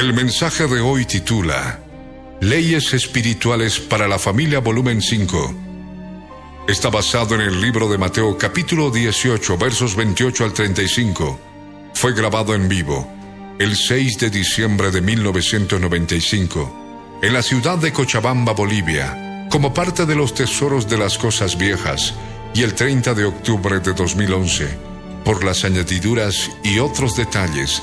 El mensaje de hoy titula Leyes Espirituales para la Familia Volumen 5. Está basado en el libro de Mateo capítulo 18 versos 28 al 35. Fue grabado en vivo el 6 de diciembre de 1995 en la ciudad de Cochabamba, Bolivia, como parte de los tesoros de las cosas viejas y el 30 de octubre de 2011 por las añadiduras y otros detalles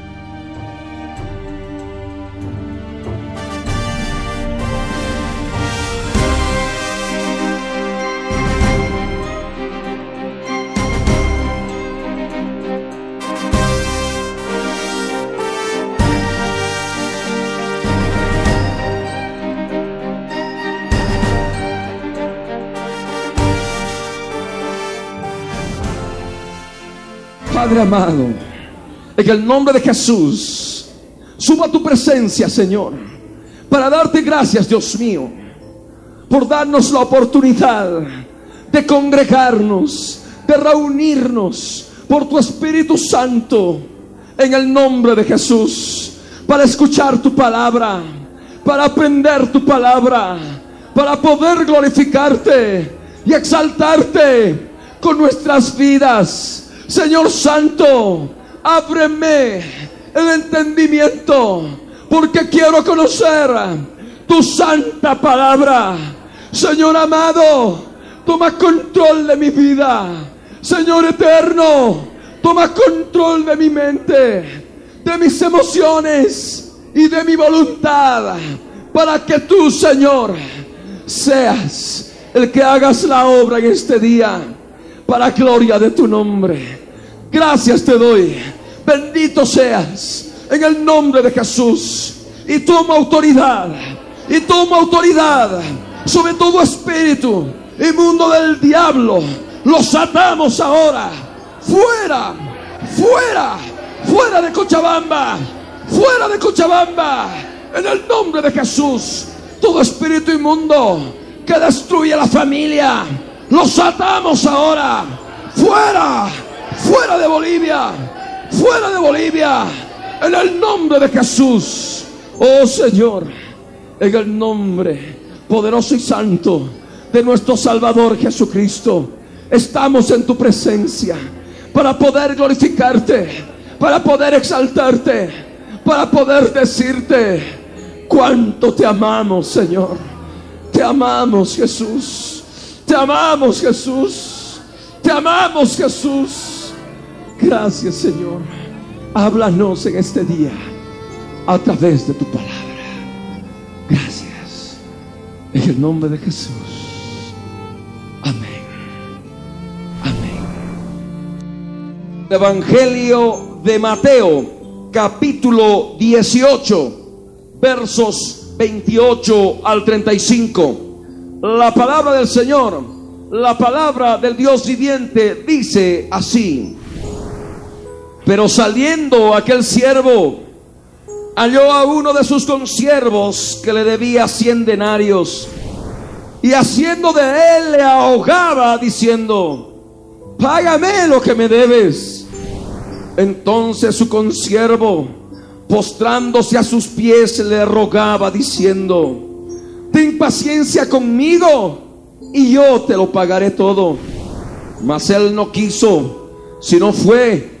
Amado, en el nombre de Jesús, suba tu presencia, Señor, para darte gracias, Dios mío, por darnos la oportunidad de congregarnos, de reunirnos por tu Espíritu Santo, en el nombre de Jesús, para escuchar tu palabra, para aprender tu palabra, para poder glorificarte y exaltarte con nuestras vidas. Señor Santo, ábreme el entendimiento, porque quiero conocer tu santa palabra. Señor amado, toma control de mi vida. Señor eterno, toma control de mi mente, de mis emociones y de mi voluntad, para que tú, Señor, seas el que hagas la obra en este día, para gloria de tu nombre. Gracias te doy. Bendito seas en el nombre de Jesús. Y toma autoridad. Y toma autoridad sobre todo espíritu inmundo del diablo. Los atamos ahora. Fuera. Fuera. Fuera de Cochabamba. Fuera de Cochabamba. En el nombre de Jesús. Todo espíritu inmundo que destruye la familia. Los atamos ahora. Fuera fuera de Bolivia, fuera de Bolivia, en el nombre de Jesús. Oh Señor, en el nombre poderoso y santo de nuestro Salvador Jesucristo, estamos en tu presencia para poder glorificarte, para poder exaltarte, para poder decirte cuánto te amamos, Señor. Te amamos, Jesús. Te amamos, Jesús. Te amamos, Jesús. Gracias Señor. Háblanos en este día a través de tu palabra. Gracias. En el nombre de Jesús. Amén. Amén. Evangelio de Mateo, capítulo 18, versos 28 al 35. La palabra del Señor, la palabra del Dios viviente dice así. Pero saliendo aquel siervo, halló a uno de sus consiervos que le debía cien denarios. Y haciendo de él le ahogaba diciendo, págame lo que me debes. Entonces su consiervo, postrándose a sus pies, le rogaba diciendo, ten paciencia conmigo y yo te lo pagaré todo. Mas él no quiso, sino fue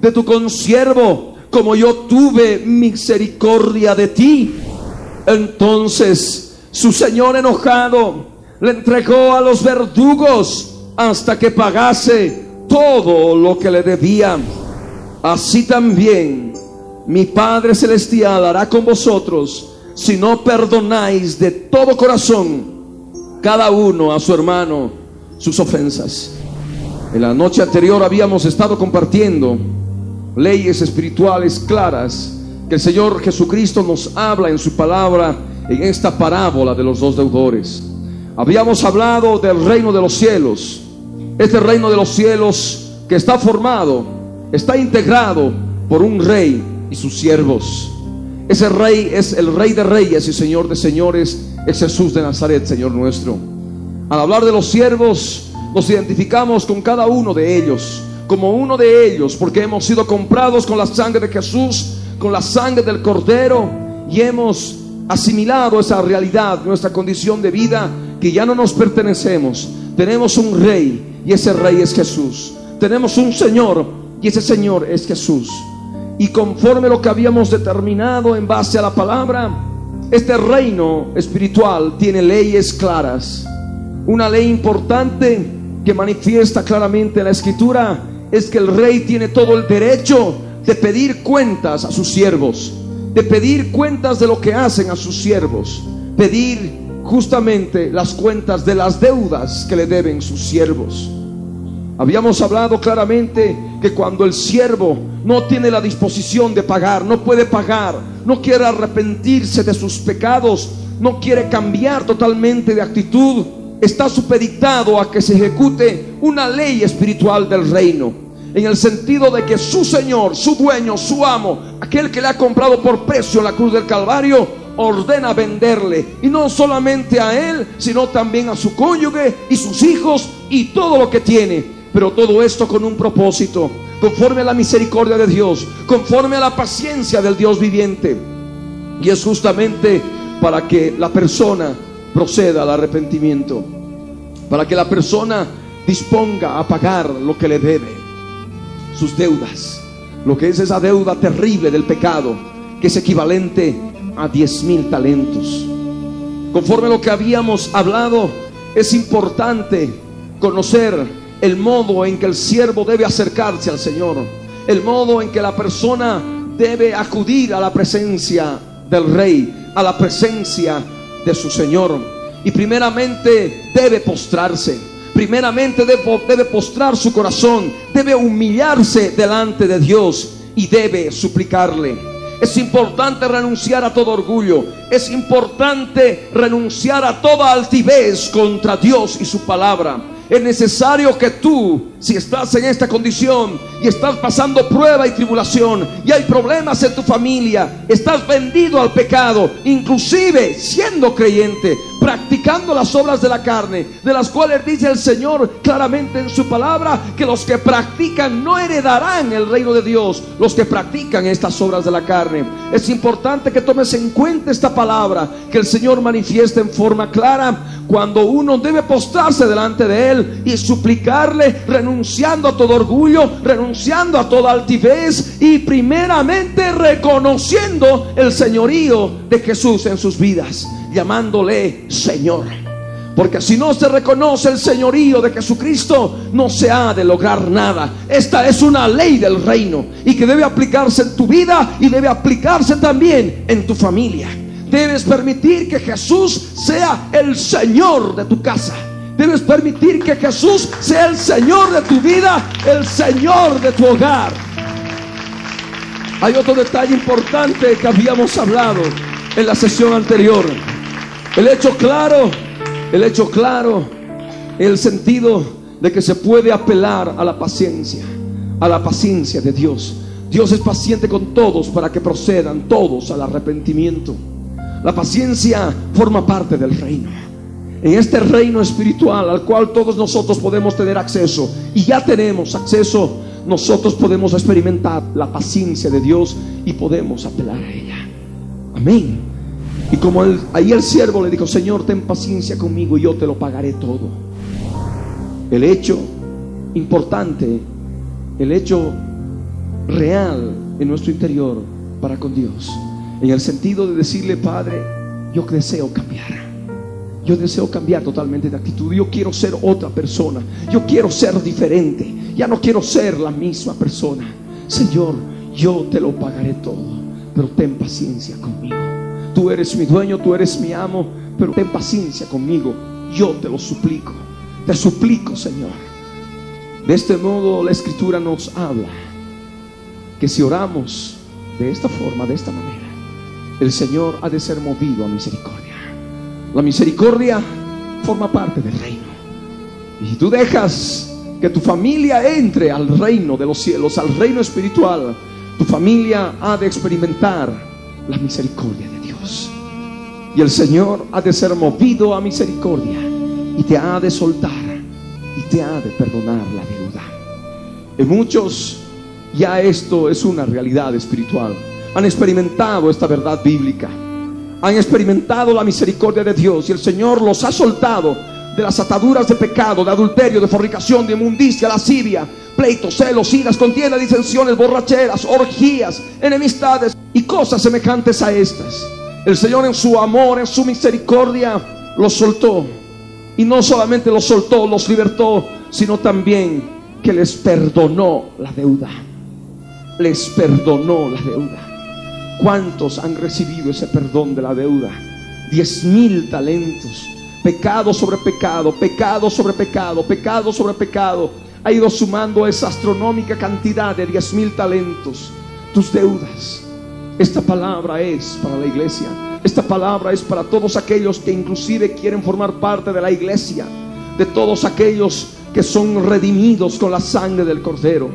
de tu consiervo como yo tuve misericordia de ti? Entonces su señor enojado le entregó a los verdugos hasta que pagase todo lo que le debían. Así también mi Padre Celestial hará con vosotros si no perdonáis de todo corazón cada uno a su hermano sus ofensas. En la noche anterior habíamos estado compartiendo leyes espirituales claras que el Señor Jesucristo nos habla en su palabra en esta parábola de los dos deudores. Habíamos hablado del reino de los cielos. Este reino de los cielos que está formado, está integrado por un rey y sus siervos. Ese rey es el rey de reyes y señor de señores, es Jesús de Nazaret, Señor nuestro. Al hablar de los siervos, nos identificamos con cada uno de ellos, como uno de ellos, porque hemos sido comprados con la sangre de Jesús, con la sangre del Cordero, y hemos asimilado esa realidad, nuestra condición de vida, que ya no nos pertenecemos. Tenemos un rey, y ese rey es Jesús. Tenemos un Señor, y ese Señor es Jesús. Y conforme lo que habíamos determinado en base a la palabra, este reino espiritual tiene leyes claras. Una ley importante que manifiesta claramente en la escritura es que el rey tiene todo el derecho de pedir cuentas a sus siervos, de pedir cuentas de lo que hacen a sus siervos, pedir justamente las cuentas de las deudas que le deben sus siervos. Habíamos hablado claramente que cuando el siervo no tiene la disposición de pagar, no puede pagar, no quiere arrepentirse de sus pecados, no quiere cambiar totalmente de actitud, está supeditado a que se ejecute una ley espiritual del reino. En el sentido de que su Señor, su dueño, su amo, aquel que le ha comprado por precio la cruz del Calvario, ordena venderle. Y no solamente a él, sino también a su cónyuge y sus hijos y todo lo que tiene. Pero todo esto con un propósito, conforme a la misericordia de Dios, conforme a la paciencia del Dios viviente. Y es justamente para que la persona proceda al arrepentimiento, para que la persona disponga a pagar lo que le debe, sus deudas, lo que es esa deuda terrible del pecado, que es equivalente a diez mil talentos. Conforme a lo que habíamos hablado, es importante conocer el modo en que el siervo debe acercarse al Señor, el modo en que la persona debe acudir a la presencia del Rey, a la presencia de su Señor. Y primeramente debe postrarse, primeramente debe, postrar su corazón, debe humillarse delante de Dios y debe suplicarle. Es importante renunciar a todo orgullo. Es importante renunciar a toda altivez contra Dios y su palabra. Es necesario que tú, si estás en esta condición y estás pasando prueba y tribulación y hay problemas en tu familia, estás vendido al pecado, inclusive siendo creyente, practicando las obras de la carne, de las cuales dice el Señor claramente en su palabra que los que practican no heredarán el reino de Dios, los que practican estas obras de la carne. Es importante que tomes en cuenta esta palabra que el Señor manifiesta en forma clara cuando uno debe postrarse delante de Él y suplicarle, renunciando a todo orgullo, renunciando a toda altivez y primeramente reconociendo el señorío de Jesús en sus vidas, llamándole Señor. Porque si no se reconoce el señorío de Jesucristo, no se ha de lograr nada. Esta es una ley del reino y que debe aplicarse en tu vida y debe aplicarse también en tu familia. Debes permitir que Jesús sea el Señor de tu casa. Debes permitir que Jesús sea el Señor de tu vida, el Señor de tu hogar. Hay otro detalle importante que habíamos hablado en la sesión anterior. El hecho claro, el hecho claro, el sentido de que se puede apelar a la paciencia, a la paciencia de Dios. Dios es paciente con todos para que procedan todos al arrepentimiento. La paciencia forma parte del reino. En este reino espiritual al cual todos nosotros podemos tener acceso y ya tenemos acceso, nosotros podemos experimentar la paciencia de Dios y podemos apelar a ella. Amén. Y como ahí el siervo le dijo, Señor, ten paciencia conmigo y yo te lo pagaré todo. El hecho importante, el hecho real en nuestro interior para con Dios. En el sentido de decirle, Padre, yo deseo cambiar. Yo deseo cambiar totalmente de actitud. Yo quiero ser otra persona. Yo quiero ser diferente. Ya no quiero ser la misma persona. Señor, yo te lo pagaré todo. Pero ten paciencia conmigo. Tú eres mi dueño, tú eres mi amo. Pero ten paciencia conmigo. Yo te lo suplico. Te suplico, Señor. De este modo la escritura nos habla que si oramos de esta forma, de esta manera, el Señor ha de ser movido a misericordia. La misericordia forma parte del reino. Y tú dejas que tu familia entre al reino de los cielos, al reino espiritual, tu familia ha de experimentar la misericordia de Y el Señor ha de ser movido a misericordia y te ha de soltar y te ha de perdonar la deuda. En muchos ya esto es una realidad espiritual. Han experimentado esta verdad bíblica han experimentado la misericordia de Dios y el Señor los ha soltado de las ataduras de pecado, de adulterio, de fornicación, de inmundicia, lascivia, pleitos, celos, iras, contienda, disensiones, borracheras, orgías, enemistades y cosas semejantes a estas. El Señor en su amor, en su misericordia, los soltó. Y no solamente los soltó, los libertó, sino también que les perdonó la deuda. Les perdonó la deuda. ¿Cuántos han recibido ese perdón de la deuda? Diez mil talentos. Pecado sobre pecado, pecado sobre pecado, pecado sobre pecado. Ha ido sumando esa astronómica cantidad de diez mil talentos. Tus deudas. Esta palabra es para la iglesia. Esta palabra es para todos aquellos que inclusive quieren formar parte de la iglesia. De todos aquellos que son redimidos con la sangre del cordero.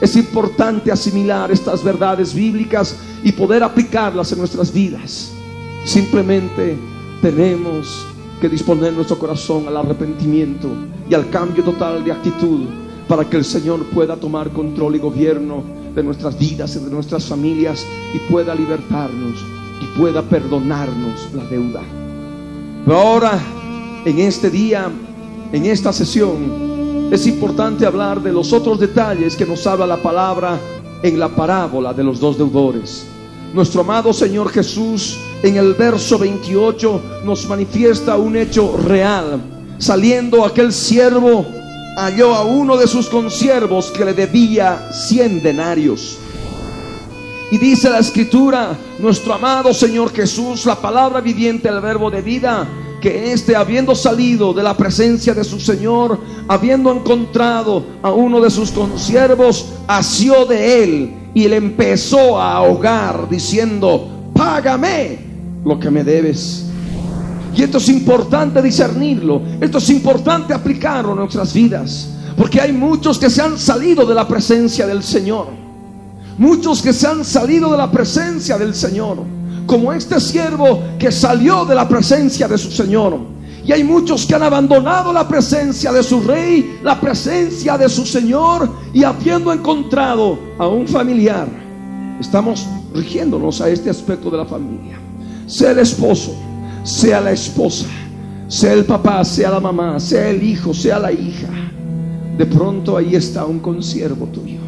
Es importante asimilar estas verdades bíblicas y poder aplicarlas en nuestras vidas. Simplemente tenemos que disponer nuestro corazón al arrepentimiento y al cambio total de actitud para que el Señor pueda tomar control y gobierno de nuestras vidas y de nuestras familias y pueda libertarnos y pueda perdonarnos la deuda. Pero ahora, en este día, en esta sesión, es importante hablar de los otros detalles que nos habla la palabra en la parábola de los dos deudores. Nuestro amado Señor Jesús en el verso 28 nos manifiesta un hecho real. Saliendo aquel siervo halló a uno de sus consiervos que le debía cien denarios. Y dice la escritura, nuestro amado Señor Jesús, la palabra viviente, el verbo de vida, que éste, habiendo salido de la presencia de su Señor, habiendo encontrado a uno de sus consiervos, asió de él y le empezó a ahogar, diciendo, págame lo que me debes. Y esto es importante discernirlo, esto es importante aplicarlo en nuestras vidas, porque hay muchos que se han salido de la presencia del Señor, muchos que se han salido de la presencia del Señor como este siervo que salió de la presencia de su Señor. Y hay muchos que han abandonado la presencia de su rey, la presencia de su Señor, y habiendo encontrado a un familiar, estamos rigiéndonos a este aspecto de la familia. El esposo, sea la esposa, sea el papá, sea la mamá, sea el hijo, sea la hija. De pronto ahí está un consiervo tuyo,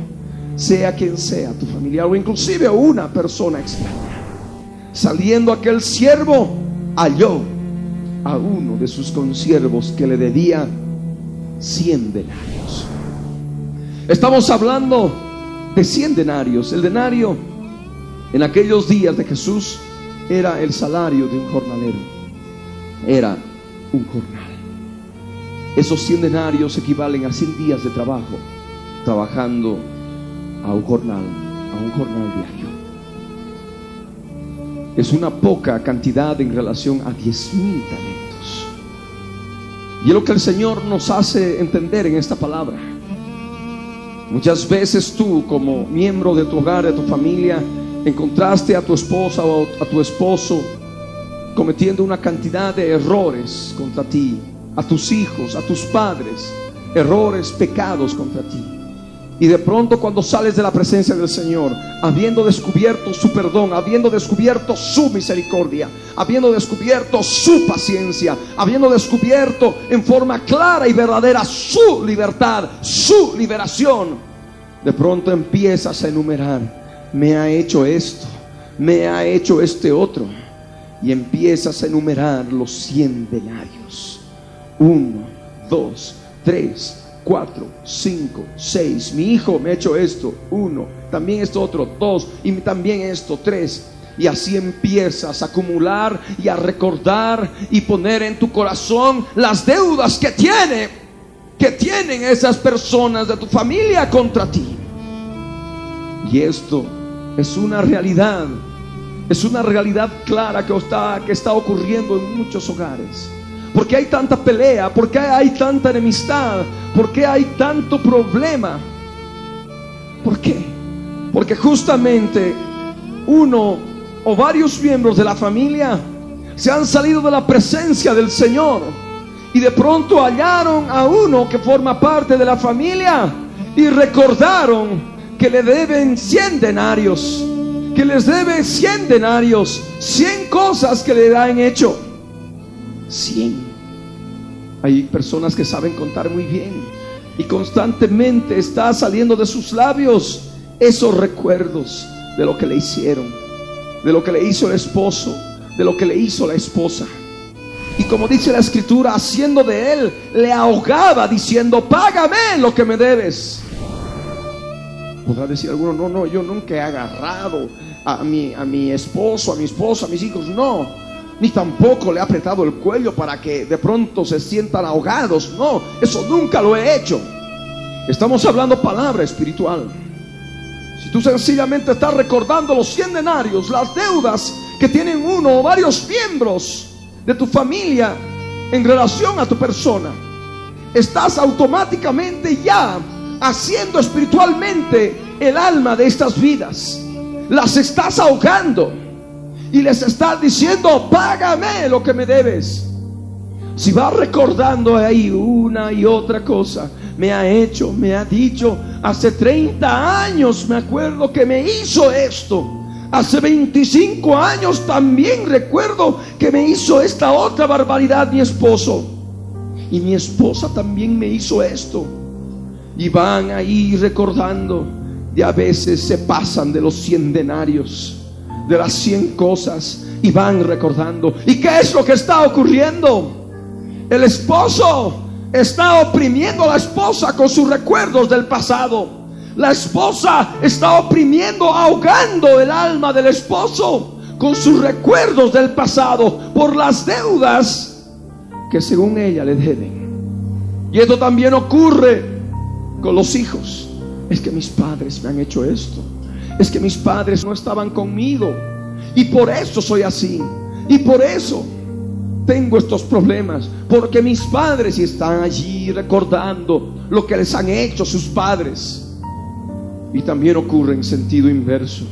sea quien sea tu familiar o inclusive una persona extraña. Saliendo aquel siervo, halló a uno de sus consiervos que le debía cien denarios. Estamos hablando de cien denarios. El denario en aquellos días de Jesús era el salario de un jornalero. Era un jornal. Esos cien denarios equivalen a cien días de trabajo, trabajando a un jornal, a un jornal diario es una poca cantidad en relación a diez mil talentos. Y es lo que el Señor nos hace entender en esta palabra. Muchas veces tú como miembro de tu hogar, de tu familia, encontraste a tu esposa o a tu esposo cometiendo una cantidad de errores contra ti, a tus hijos, a tus padres, errores, pecados contra ti. Y de pronto cuando sales de la presencia del Señor, habiendo descubierto su perdón, habiendo descubierto su misericordia, habiendo descubierto su paciencia, habiendo descubierto en forma clara y verdadera su libertad, su liberación, de pronto empiezas a enumerar, me ha hecho esto, me ha hecho este otro, y empiezas a enumerar los cien denarios. Uno, dos, tres, cuatro, cinco, seis. Mi hijo me ha hecho esto, uno. También esto otro, dos. Y también esto, tres. Y así empiezas a acumular y a recordar y poner en tu corazón las deudas que tiene, que tienen esas personas de tu familia contra ti. Y esto es una realidad, es una realidad clara que está, que está ocurriendo en muchos hogares. ¿Por qué hay tanta pelea? ¿Por qué hay tanta enemistad? ¿Por qué hay tanto problema? ¿Por qué? Porque justamente uno o varios miembros de la familia se han salido de la presencia del Señor y de pronto hallaron a uno que forma parte de la familia y recordaron que le deben 100 denarios, que les deben 100 denarios, 100 cosas que le han hecho. 100. Hay personas que saben contar muy bien y constantemente está saliendo de sus labios esos recuerdos de lo que le hicieron, de lo que le hizo el esposo, de lo que le hizo la esposa. Y como dice la escritura, haciendo de él, le ahogaba diciendo, págame lo que me debes. Podrá decir alguno, no, no, yo nunca he agarrado a mi, a mi esposo, a mi esposa, a mis hijos, no ni tampoco le he apretado el cuello para que de pronto se sientan ahogados. No, eso nunca lo he hecho. Estamos hablando palabra espiritual. Si tú sencillamente estás recordando los cien denarios, las deudas que tienen uno o varios miembros de tu familia en relación a tu persona, estás automáticamente ya haciendo espiritualmente el alma de estas vidas. Las estás ahogando y les está diciendo, págame lo que me debes. Si va recordando ahí una y otra cosa, me ha hecho, me ha dicho, hace 30 años me acuerdo que me hizo esto. Hace 25 años también recuerdo que me hizo esta otra barbaridad mi esposo. Y mi esposa también me hizo esto. Y van ahí recordando. Y a veces se pasan de los cien denarios de las cien cosas y van recordando. ¿Y qué es lo que está ocurriendo? El esposo está oprimiendo a la esposa con sus recuerdos del pasado. La esposa está oprimiendo, ahogando el alma del esposo con sus recuerdos del pasado por las deudas que según ella le deben. Y esto también ocurre con los hijos. Es que mis padres me han hecho esto es que mis padres no estaban conmigo. Y por eso soy así. Y por eso tengo estos problemas. Porque mis padres están allí recordando lo que les han hecho sus padres. Y también ocurre en sentido inverso.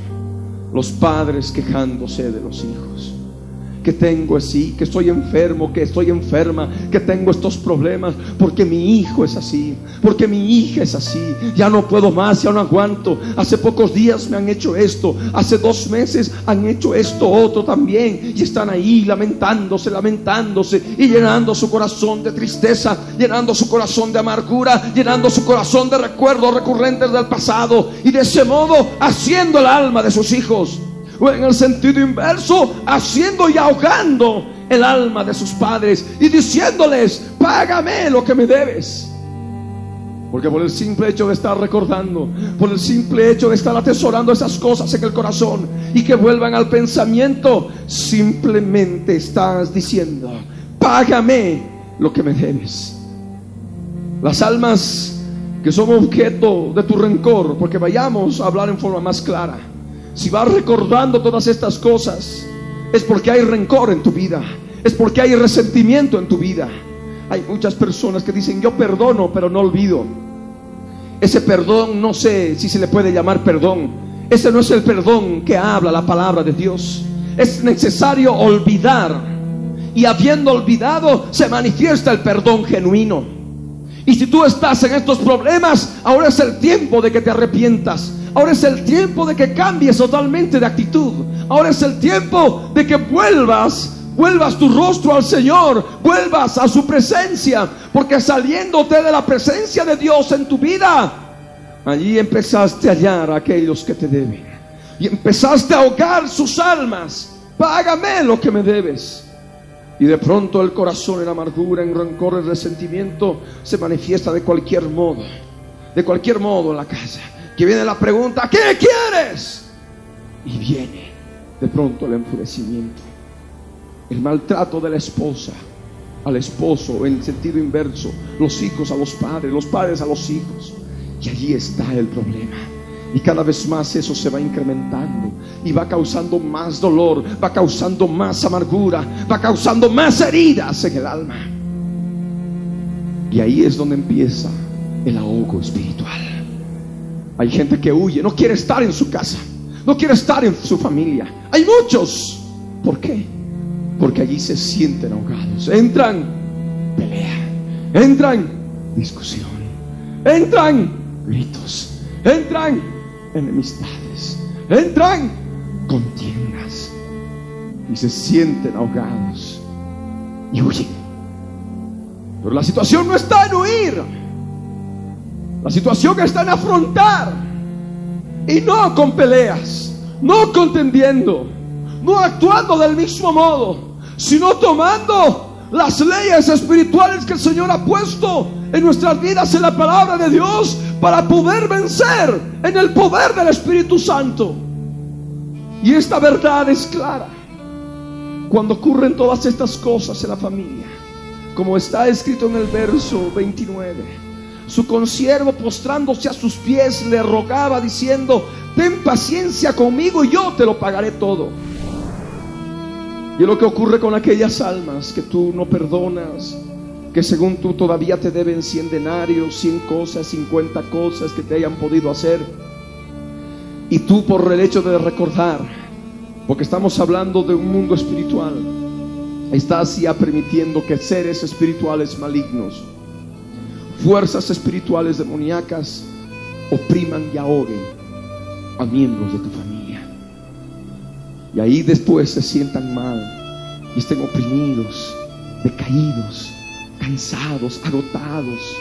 Los padres quejándose de los hijos que tengo así, que estoy enfermo, que estoy enferma, que tengo estos problemas, porque mi hijo es así, porque mi hija es así, ya no puedo más, ya no aguanto. Hace pocos días me han hecho esto, hace dos meses han hecho esto otro también, y están ahí lamentándose, lamentándose, y llenando su corazón de tristeza, llenando su corazón de amargura, llenando su corazón de recuerdos recurrentes del pasado, y de ese modo haciendo el alma de sus hijos o en el sentido inverso, haciendo y ahogando el alma de sus padres y diciéndoles, págame lo que me debes. Porque por el simple hecho de estar recordando, por el simple hecho de estar atesorando esas cosas en el corazón y que vuelvan al pensamiento, simplemente estás diciendo, págame lo que me debes. Las almas que son objeto de tu rencor, porque vayamos a hablar en forma más clara si vas recordando todas estas cosas, es porque hay rencor en tu vida, es porque hay resentimiento en tu vida. Hay muchas personas que dicen, yo perdono, pero no olvido. Ese perdón no sé si se le puede llamar perdón. Ese no es el perdón que habla la palabra de Dios. Es necesario olvidar. Y habiendo olvidado, se manifiesta el perdón genuino. Y si tú estás en estos problemas, ahora es el tiempo de que te arrepientas. Ahora es el tiempo de que cambies totalmente de actitud. Ahora es el tiempo de que vuelvas, vuelvas tu rostro al Señor, vuelvas a su presencia, porque saliéndote de la presencia de Dios en tu vida, allí empezaste a hallar a aquellos que te deben. Y empezaste a ahogar sus almas. Págame lo que me debes. Y de pronto el corazón en amargura, en rencor, en resentimiento se manifiesta de cualquier modo. De cualquier modo en la casa que viene la pregunta, ¿qué quieres? Y viene de pronto el enfurecimiento, el maltrato de la esposa al esposo en sentido inverso, los hijos a los padres, los padres a los hijos. Y allí está el problema. Y cada vez más eso se va incrementando y va causando más dolor, va causando más amargura, va causando más heridas en el alma. Y ahí es donde empieza el ahogo espiritual. Hay gente que huye, no quiere estar en su casa, no quiere estar en su familia. Hay muchos. ¿Por qué? Porque allí se sienten ahogados. Entran, pelea. Entran, discusión. Entran, gritos. Entran, enemistades. Entran, contiendas. Y se sienten ahogados. Y huyen. Pero la situación no está en huir. La situación está en afrontar. Y no con peleas, no contendiendo, no actuando del mismo modo, sino tomando las leyes espirituales que el Señor ha puesto en nuestras vidas en la palabra de Dios para poder vencer en el poder del Espíritu Santo. Y esta verdad es clara. Cuando ocurren todas estas cosas en la familia, como está escrito en el verso 29, su consiervo postrándose a sus pies le rogaba diciendo, ten paciencia conmigo y yo te lo pagaré todo. Y es lo que ocurre con aquellas almas que tú no perdonas, que según tú todavía te deben 100 denarios, 100 cosas, 50 cosas que te hayan podido hacer. Y tú por el hecho de recordar, porque estamos hablando de un mundo espiritual, estás ya permitiendo que seres espirituales malignos fuerzas espirituales demoníacas opriman y ahoguen a miembros de tu familia. Y ahí después se sientan mal y estén oprimidos, decaídos, cansados, agotados,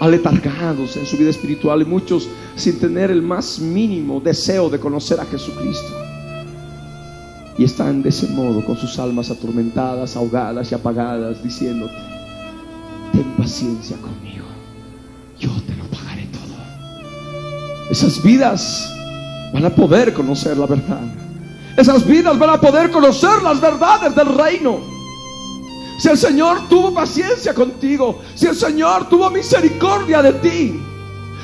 aletargados en su vida espiritual y muchos sin tener el más mínimo deseo de conocer a Jesucristo. Y están de ese modo con sus almas atormentadas, ahogadas y apagadas, diciéndote, ten paciencia conmigo yo te lo pagaré todo. Esas vidas van a poder conocer la verdad. Esas vidas van a poder conocer las verdades del reino. Si el Señor tuvo paciencia contigo, si el Señor tuvo misericordia de ti,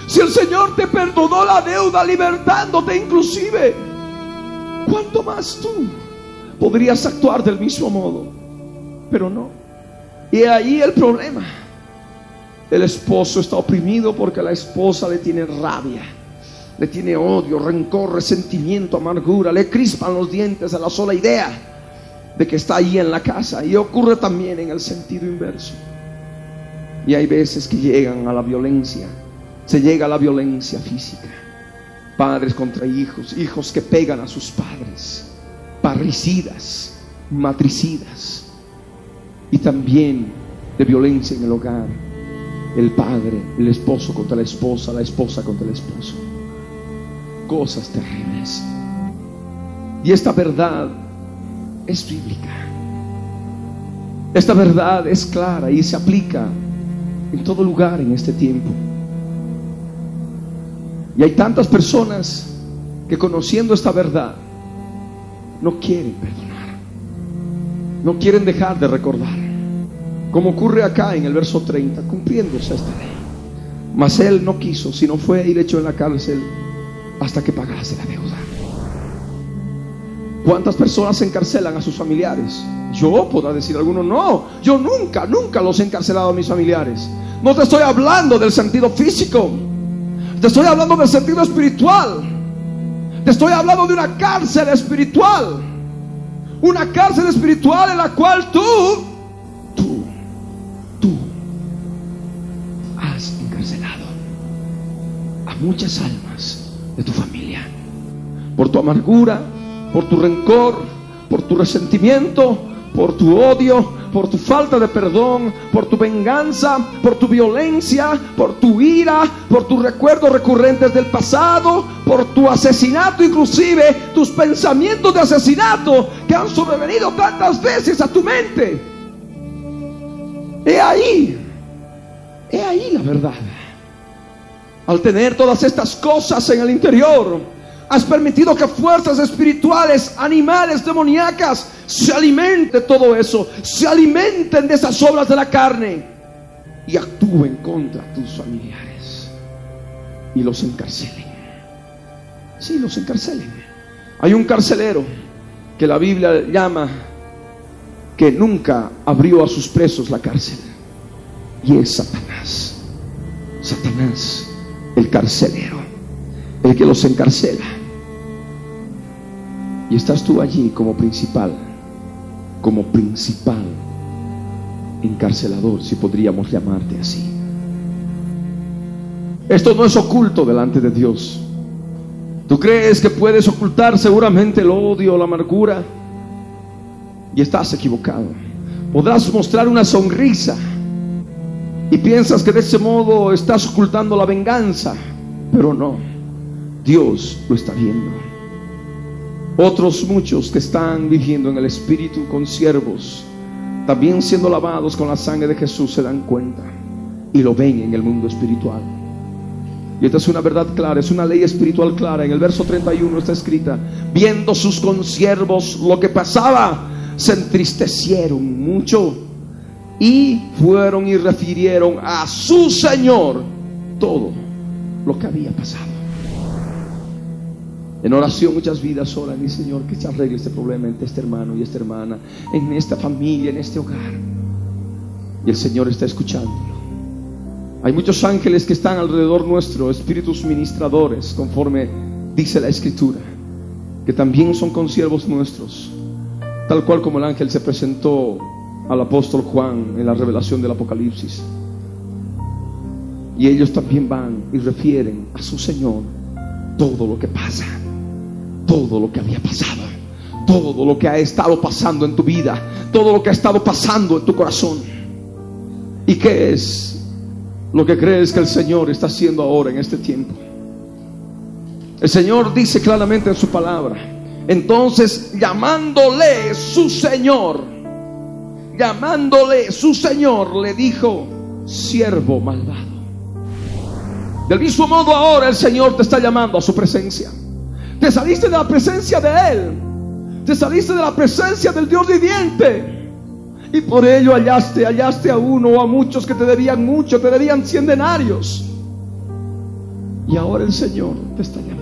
si el Señor te perdonó la deuda libertándote inclusive, ¿cuánto más tú podrías actuar del mismo modo? Pero no. Y ahí el problema. El esposo está oprimido porque la esposa le tiene rabia, le tiene odio, rencor, resentimiento, amargura, le crispan los dientes a la sola idea de que está ahí en la casa. Y ocurre también en el sentido inverso. Y hay veces que llegan a la violencia, se llega a la violencia física. Padres contra hijos, hijos que pegan a sus padres, parricidas, matricidas. Y también de violencia en el hogar el padre, el esposo contra la esposa, la esposa contra el esposo. Cosas terribles. Y esta verdad es bíblica. Esta verdad es clara y se aplica en todo lugar en este tiempo. Y hay tantas personas que conociendo esta verdad no quieren perdonar. No quieren dejar de recordar como ocurre acá en el verso 30, cumpliéndose esta ley. Mas él no quiso, sino fue ir hecho en la cárcel hasta que pagase la deuda. ¿Cuántas personas encarcelan a sus familiares? Yo podrá decir alguno, no, yo nunca, nunca los he encarcelado a mis familiares. No te estoy hablando del sentido físico, te estoy hablando del sentido espiritual. Te estoy hablando de una cárcel espiritual. Una cárcel espiritual en la cual tú a muchas almas de tu familia. Por tu amargura, por tu rencor, por tu resentimiento, por tu odio, por tu falta de perdón, por tu venganza, por tu violencia, por tu ira, por tus recuerdos recurrentes del pasado, por tu asesinato, inclusive tus pensamientos de asesinato que han sobrevenido tantas veces a tu mente. He ahí, he ahí la verdad. Al tener todas estas cosas en el interior, has permitido que fuerzas espirituales, animales, demoníacas, se alimenten de todo eso, se alimenten de esas obras de la carne y actúen contra tus familiares y los encarcelen. Sí, los encarcelen. Hay un carcelero que la Biblia llama que nunca abrió a sus presos la cárcel y es Satanás. Satanás, el carcelero, el que los encarcela. Y estás tú allí como principal, como principal encarcelador, si podríamos llamarte así. Esto no es oculto delante de Dios. Tú crees que puedes ocultar seguramente el odio, la amargura, y estás equivocado. Podrás mostrar una sonrisa y piensas que de ese modo estás ocultando la venganza, pero no, Dios lo está viendo. Otros muchos que están viviendo en el Espíritu con siervos, también siendo lavados con la sangre de Jesús, se dan cuenta y lo ven en el mundo espiritual. Y esta es una verdad clara, es una ley espiritual clara. En el verso 31 está escrita, viendo sus consiervos lo que pasaba, se entristecieron mucho y fueron y refirieron a su Señor todo lo que había pasado. En oración muchas vidas oran y Señor que se arregle este problema entre este hermano y esta hermana, en esta familia, en este hogar. Y el Señor está escuchándolo. Hay muchos ángeles que están alrededor nuestro, espíritus ministradores, conforme dice la Escritura, que también son consiervos nuestros, tal cual como el ángel se presentó al apóstol Juan en la revelación del Apocalipsis. Y ellos también van y refieren a su Señor todo lo que pasa todo lo que había pasado, todo lo que ha estado pasando en tu vida, todo lo que ha estado pasando en tu corazón. ¿Y qué es lo que crees que el Señor está haciendo ahora en este tiempo? El Señor dice claramente en su palabra, entonces llamándole su Señor, llamándole su Señor, le dijo, siervo malvado. Del mismo modo ahora el Señor te está llamando a su presencia. Te saliste de la presencia de Él. Te saliste de la presencia del Dios viviente. Y por ello hallaste, hallaste a uno o a muchos que te debían mucho, te debían cien denarios. Y ahora el Señor te está llamando.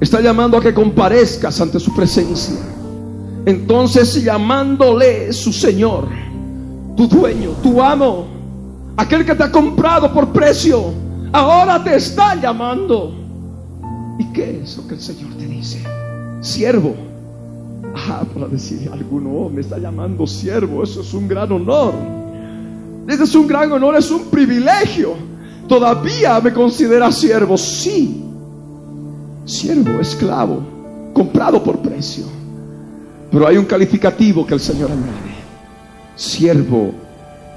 Está llamando a que comparezcas ante su presencia. Entonces llamándole su Señor, tu dueño, tu amo, aquel que te ha comprado por precio, ahora te está llamando. ¿Y qué es lo que el Señor te dice? Siervo. Ah, para decir alguno, oh, me está llamando siervo, eso es un gran honor. Ese es un gran honor, es un privilegio. Todavía me considera siervo, sí. Siervo, esclavo, comprado por precio. Pero hay un calificativo que el Señor añade. Siervo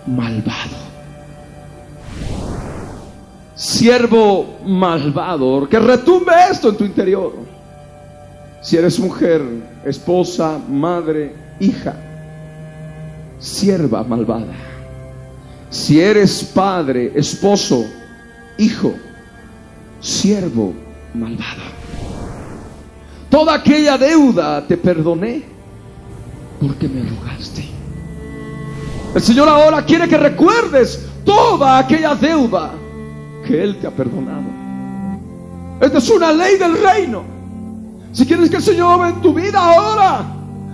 malvado siervo malvado, que retumbe esto en tu interior. Si eres mujer, esposa, madre, hija, sierva malvada. Si eres padre, esposo, hijo, siervo malvado. Toda aquella deuda te perdoné porque me rogaste. El Señor ahora quiere que recuerdes toda aquella deuda que Él te ha perdonado. Esta es una ley del reino. Si quieres que el Señor en tu vida ahora,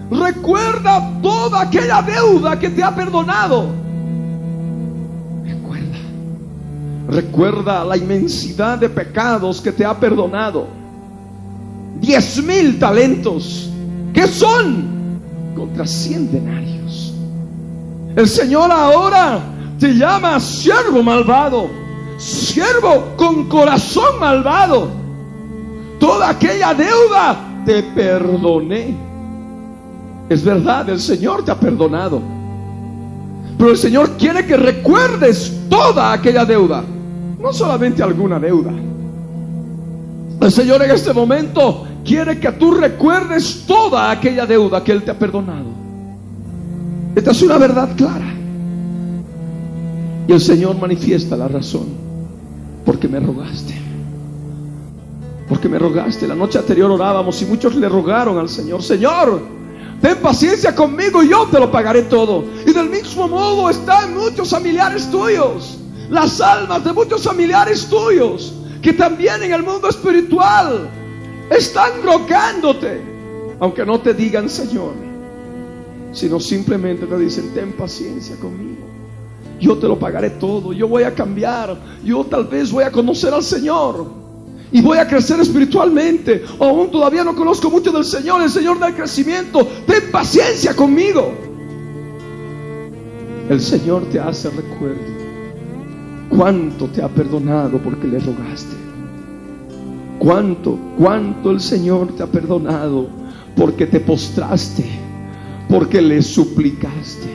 recuerda toda aquella deuda que te ha perdonado. Recuerda. Recuerda la inmensidad de pecados que te ha perdonado. Diez mil talentos. que son? Contra cien denarios. El Señor ahora te llama siervo malvado siervo con corazón malvado, toda aquella deuda te perdoné. Es verdad, el Señor te ha perdonado. Pero el Señor quiere que recuerdes toda aquella deuda, no solamente alguna deuda. El Señor en este momento quiere que tú recuerdes toda aquella deuda que Él te ha perdonado. Esta es una verdad clara. Y el Señor manifiesta la razón. Porque me rogaste. Porque me rogaste. La noche anterior orábamos y muchos le rogaron al Señor, Señor, ten paciencia conmigo y yo te lo pagaré todo. Y del mismo modo están muchos familiares tuyos. Las almas de muchos familiares tuyos que también en el mundo espiritual están rogándote, aunque no te digan Señor, sino simplemente te dicen, ten paciencia conmigo. Yo te lo pagaré todo, yo voy a cambiar, yo tal vez voy a conocer al Señor y voy a crecer espiritualmente. O aún todavía no conozco mucho del Señor, el Señor del crecimiento. Ten paciencia conmigo. El Señor te hace recuerdo cuánto te ha perdonado porque le rogaste. Cuánto, cuánto el Señor te ha perdonado porque te postraste, porque le suplicaste.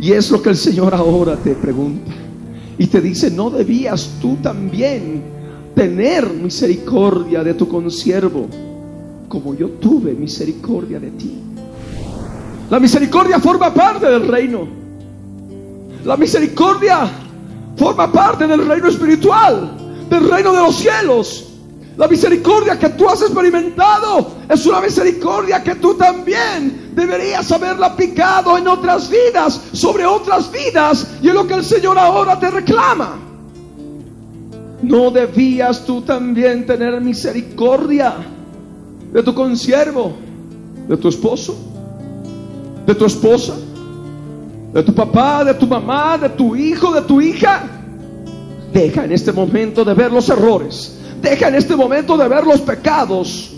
Y es lo que el Señor ahora te pregunta. Y te dice, ¿no debías tú también tener misericordia de tu consiervo como yo tuve misericordia de ti? La misericordia forma parte del reino. La misericordia forma parte del reino espiritual, del reino de los cielos. La misericordia que tú has experimentado es una misericordia que tú también deberías haberla aplicado en otras vidas, sobre otras vidas, y es lo que el Señor ahora te reclama. ¿No debías tú también tener misericordia de tu consiervo, de tu esposo, de tu esposa? de tu papá, de tu mamá, de tu hijo, de tu hija. Deja en este momento de ver los errores. Deja en este momento de ver los pecados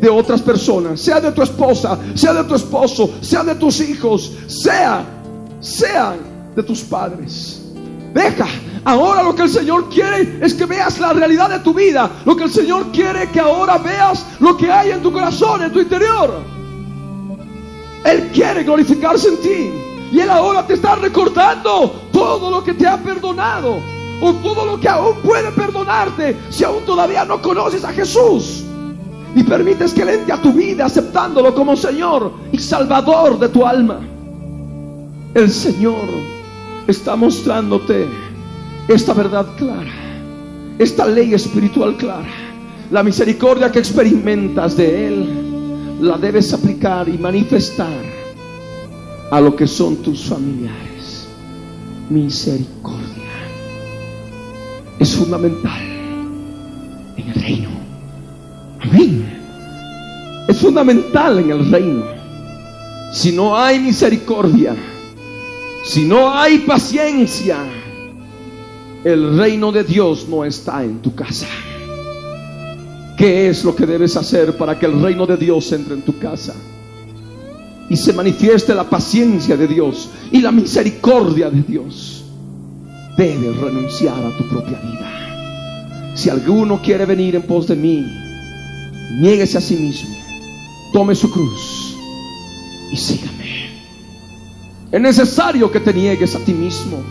de otras personas, sea de tu esposa, sea de tu esposo, sea de tus hijos, sea, de tus padres. Deja. Ahora lo que el Señor quiere es que veas la realidad de tu vida. Lo que el Señor quiere que ahora veas lo que hay en tu corazón, en tu interior. Él quiere glorificarse en ti. Y Él ahora te está recordando todo lo que te ha perdonado. O todo lo que aún puede perdonarte si aún todavía no conoces a Jesús. Y permites que Él entre a tu vida aceptándolo como Señor y Salvador de tu alma. El Señor está mostrándote esta verdad clara. Esta ley espiritual clara. La misericordia que experimentas de Él la debes aplicar y manifestar a lo que son tus familiares. Misericordia. Es fundamental en el reino. Amén. Es fundamental en el reino. Si no hay misericordia, si no hay paciencia, el reino de Dios no está en tu casa. ¿Qué es lo que debes hacer para que el reino de Dios entre en tu casa? y se manifieste la paciencia de Dios y la misericordia de Dios, debes renunciar a tu propia vida. Si alguno quiere venir en pos de mí, niéguese a sí mismo, tome su cruz y sígame. Es necesario que te niegues a ti mismo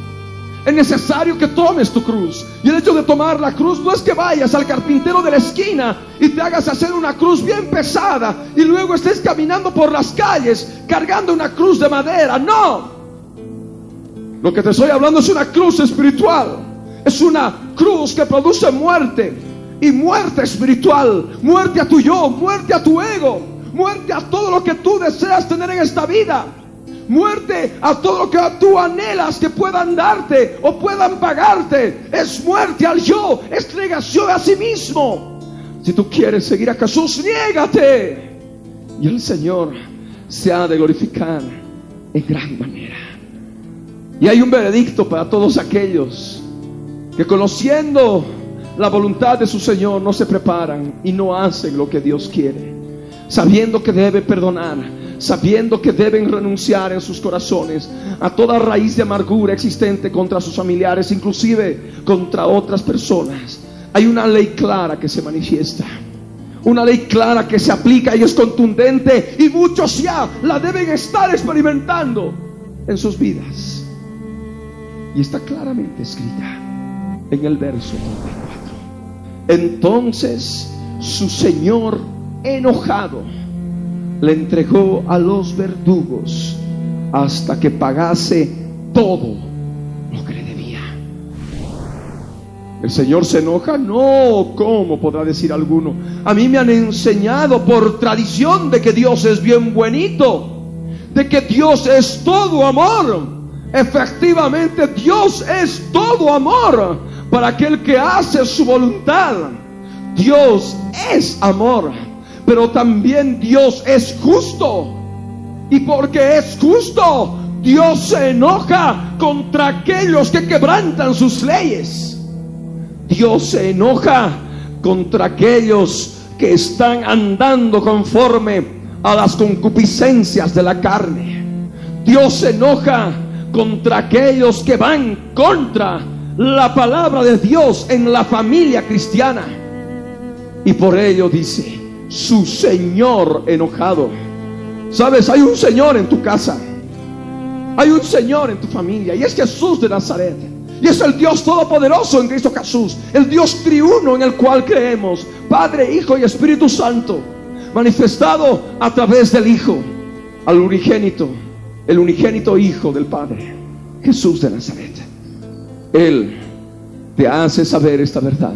es necesario que tomes tu cruz. Y el hecho de tomar la cruz no es que vayas al carpintero de la esquina y te hagas hacer una cruz bien pesada y luego estés caminando por las calles cargando una cruz de madera. No. Lo que te estoy hablando es una cruz espiritual. Es una cruz que produce muerte y muerte espiritual. Muerte a tu yo, muerte a tu ego, muerte a todo lo que tú deseas tener en esta vida. Muerte a todo lo que tú anhelas que puedan darte o puedan pagarte. Es muerte al yo, es negación a sí mismo. Si tú quieres seguir a Jesús, niégate. Y el Señor se ha de glorificar en gran manera. Y hay un veredicto para todos aquellos que conociendo la voluntad de su Señor no se preparan y no hacen lo que Dios quiere, sabiendo que debe perdonar sabiendo que deben renunciar en sus corazones a toda raíz de amargura existente contra sus familiares, inclusive contra otras personas. Hay una ley clara que se manifiesta. Una ley clara que se aplica y es contundente y muchos ya la deben estar experimentando en sus vidas. Y está claramente escrita en el verso 34. Entonces su Señor enojado le entregó a los verdugos hasta que pagase todo lo que le debía. ¿El Señor se enoja? No, ¿cómo podrá decir alguno? A mí me han enseñado por tradición de que Dios es bien buenito, de que Dios es todo amor. Efectivamente, Dios es todo amor para aquel que hace su voluntad. Dios es amor, pero también Dios es justo. Y porque es justo, Dios se enoja contra aquellos que quebrantan sus leyes. Dios se enoja contra aquellos que están andando conforme a las concupiscencias de la carne. Dios se enoja contra aquellos que van contra la palabra de Dios en la familia cristiana. Y por ello dice, su Señor enojado. Sabes, hay un Señor en tu casa. Hay un Señor en tu familia. Y es Jesús de Nazaret. Y es el Dios Todopoderoso en Cristo Jesús. El Dios triuno en el cual creemos. Padre, Hijo y Espíritu Santo. Manifestado a través del Hijo. Al unigénito. El unigénito Hijo del Padre. Jesús de Nazaret. Él te hace saber esta verdad.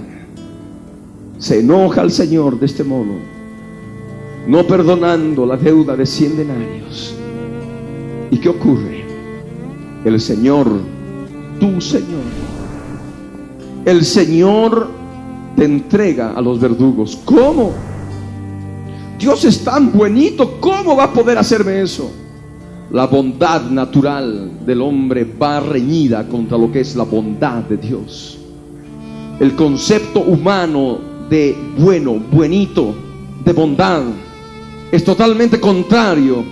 Se enoja al Señor de este modo, no perdonando la deuda de cien denarios. ¿Y qué ocurre? El Señor, tu Señor, el Señor te entrega a los verdugos. ¿Cómo? Dios es tan buenito, ¿cómo va a poder hacerme eso? La bondad natural del hombre va reñida contra lo que es la bondad de Dios. El concepto humano de bueno, buenito, de bondad, es totalmente contrario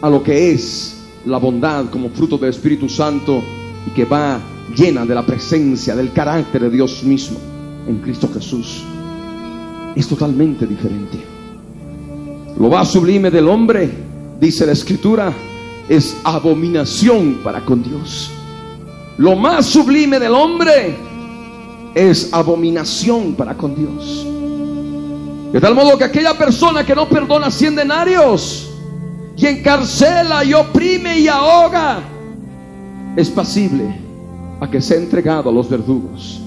a lo que es la bondad como fruto del Espíritu Santo y que va llena de la presencia, del carácter de Dios mismo en Cristo Jesús. Es totalmente diferente. Lo más sublime del hombre, dice la Escritura, es abominación para con Dios. Lo más sublime del hombre es abominación para con Dios. De tal modo que aquella persona que no perdona cien denarios y encarcela y oprime y ahoga, es pasible a que sea entregado a los verdugos.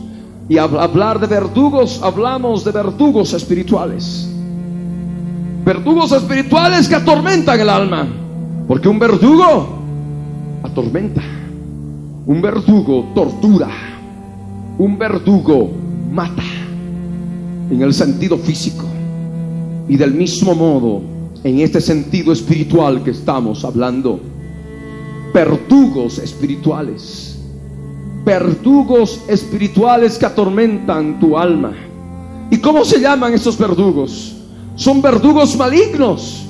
Y hablar de verdugos, hablamos de verdugos espirituales. Verdugos espirituales que atormentan el alma. Porque un verdugo atormenta. Un verdugo tortura un verdugo mata en el sentido físico y del mismo modo en este sentido espiritual que estamos hablando. Verdugos espirituales. Verdugos espirituales que atormentan tu alma. ¿Y cómo se llaman estos verdugos? Son verdugos malignos.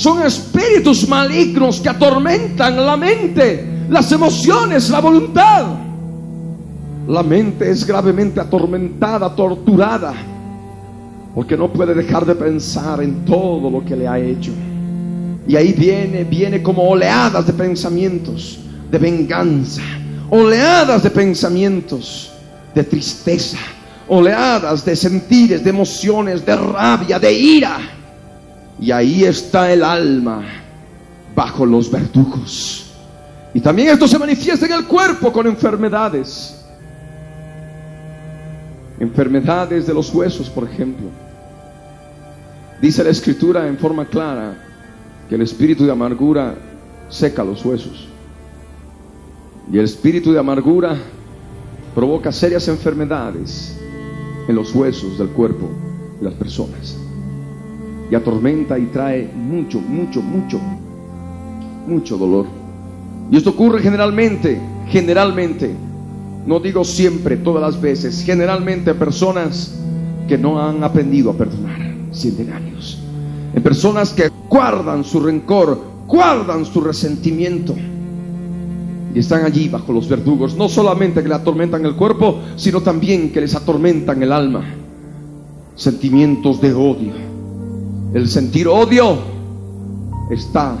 Son espíritus malignos que atormentan la mente, las emociones, la voluntad. La mente es gravemente atormentada, torturada, porque no puede dejar de pensar en todo lo que le ha hecho. Y ahí viene, viene como oleadas de pensamientos de venganza, oleadas de pensamientos de tristeza, oleadas de sentires, de emociones, de rabia, de ira. Y ahí está el alma bajo los verdugos. Y también esto se manifiesta en el cuerpo con enfermedades enfermedades de los huesos, por ejemplo. Dice la escritura en forma clara que el espíritu de amargura seca los huesos. Y el espíritu de amargura provoca serias enfermedades en los huesos del cuerpo de las personas. Y atormenta y trae mucho, mucho, mucho, mucho dolor. Y esto ocurre generalmente, generalmente no digo siempre, todas las veces, generalmente personas que no han aprendido a perdonar, sienten años. En personas que guardan su rencor, guardan su resentimiento. Y están allí bajo los verdugos, no solamente que le atormentan el cuerpo, sino también que les atormentan el alma. Sentimientos de odio. El sentir odio está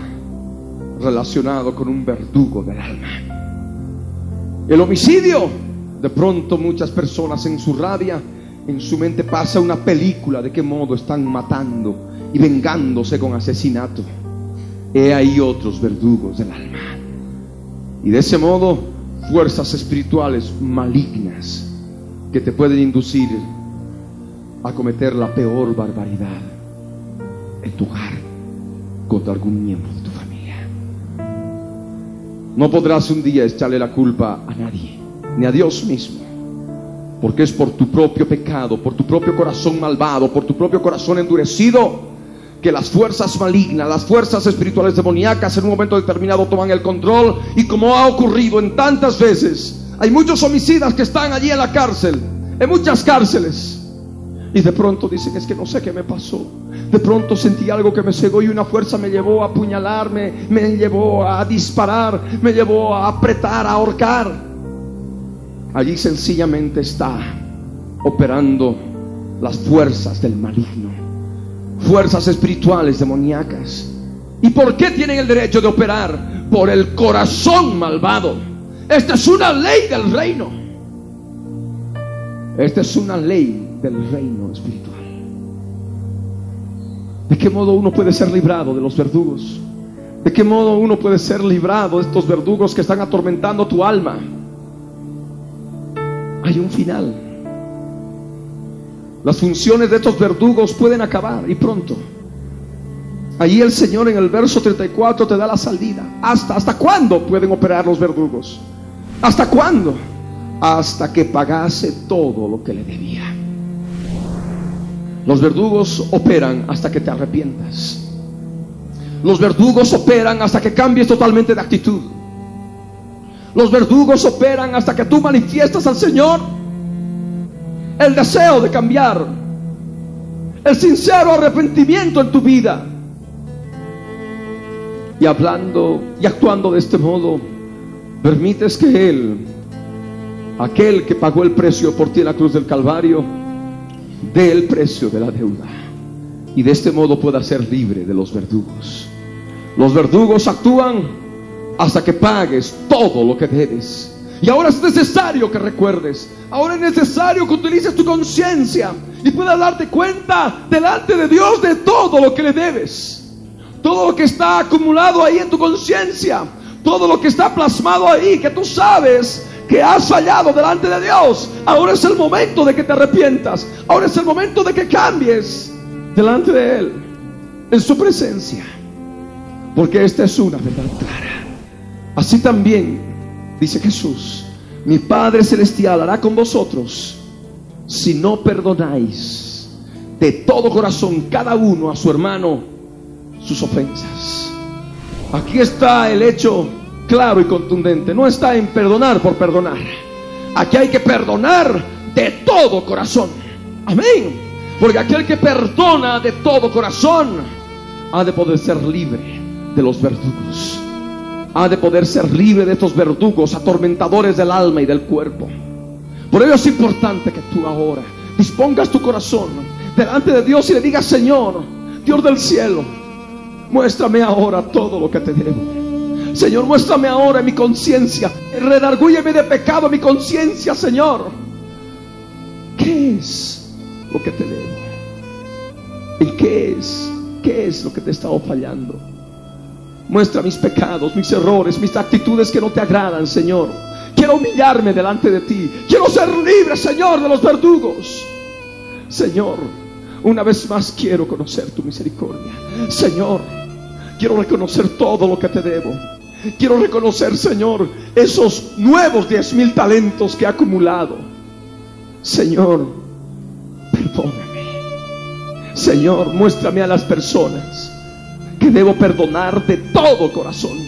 relacionado con un verdugo del alma. El homicidio, de pronto muchas personas en su rabia, en su mente pasa una película de qué modo están matando y vengándose con asesinato. He ahí otros verdugos del alma. Y de ese modo, fuerzas espirituales malignas que te pueden inducir a cometer la peor barbaridad en tu hogar contra algún miembro de tu familia. No podrás un día echarle la culpa a nadie, ni a Dios mismo, porque es por tu propio pecado, por tu propio corazón malvado, por tu propio corazón endurecido que las fuerzas malignas, las fuerzas espirituales demoníacas en un momento determinado toman el control y como ha ocurrido en tantas veces, hay muchos homicidas que están allí en la cárcel, en muchas cárceles. Y de pronto dicen, es que no sé qué me pasó. De pronto sentí algo que me cegó y una fuerza me llevó a apuñalarme, me llevó a disparar, me llevó a apretar, a ahorcar. Allí sencillamente está operando las fuerzas del maligno fuerzas espirituales demoníacas. ¿Y por qué tienen el derecho de operar? Por el corazón malvado. Esta es una ley del reino. Esta es una ley del reino espiritual. ¿De qué modo uno puede ser librado de los verdugos? ¿De qué modo uno puede ser librado de estos verdugos que están atormentando tu alma? Hay un final. Las funciones de estos verdugos pueden acabar y pronto. Allí el Señor en el verso 34 te da la salida. ¿Hasta, hasta cuándo pueden operar los verdugos? ¿Hasta cuándo? Hasta que pagase todo lo que le debía. Los verdugos operan hasta que te arrepientas. Los verdugos operan hasta que cambies totalmente de actitud. Los verdugos operan hasta que tú manifiestas al Señor el deseo de cambiar, el sincero arrepentimiento en tu vida. Y hablando y actuando de este modo, permites que Él, aquel que pagó el precio por ti en la cruz del Calvario, dé el precio de la deuda. Y de este modo pueda ser libre de los verdugos. Los verdugos actúan hasta que pagues todo lo que debes. Y ahora es necesario que recuerdes. Ahora es necesario que utilices tu conciencia y puedas darte cuenta delante de Dios de todo lo que le debes. Todo lo que está acumulado ahí en tu conciencia. Todo lo que está plasmado ahí, que tú sabes que has fallado delante de Dios. Ahora es el momento de que te arrepientas. Ahora es el momento de que cambies delante de Él, en su presencia. Porque esta es una verdad clara. Así también Dice Jesús, mi Padre Celestial hará con vosotros si no perdonáis de todo corazón cada uno a su hermano sus ofensas. Aquí está el hecho claro y contundente. No está en perdonar por perdonar. Aquí hay que perdonar de todo corazón. Amén. Porque aquel que perdona de todo corazón ha de poder ser libre de los verdugos ha de poder ser libre de estos verdugos atormentadores del alma y del cuerpo. Por ello es importante que tú ahora dispongas tu corazón delante de Dios y le digas, Señor, Dios del cielo, muéstrame ahora todo lo que te debo. Señor, muéstrame ahora mi conciencia. Redargúyeme de pecado mi conciencia, Señor. ¿Qué es lo que te debo? ¿Y qué es? ¿Qué es lo que te he estado fallando? Muestra mis pecados, mis errores, mis actitudes que no te agradan, Señor. Quiero humillarme delante de ti. Quiero ser libre, Señor, de los verdugos. Señor, una vez más quiero conocer tu misericordia. Señor, quiero reconocer todo lo que te debo. Quiero reconocer, Señor, esos nuevos diez mil talentos que he acumulado. Señor, perdóname. Señor, muéstrame a las personas que debo perdonar de todo corazón.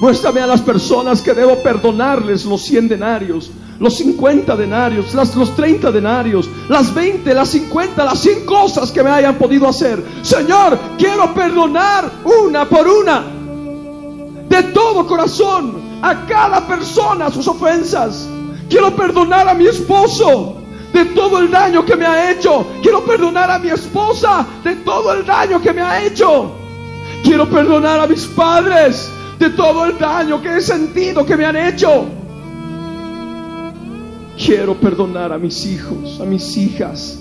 Muéstrame a las personas que debo perdonarles los cien denarios, los 50 denarios, las, los 30 denarios, las 20, las 50, las 100 cosas que me hayan podido hacer. Señor, quiero perdonar una por una, de todo corazón, a cada persona sus ofensas. Quiero perdonar a mi esposo de todo el daño que me ha hecho. Quiero perdonar a mi esposa de todo el daño que me ha hecho. Quiero perdonar a mis padres de todo el daño que he sentido que me han hecho. Quiero perdonar a mis hijos, a mis hijas,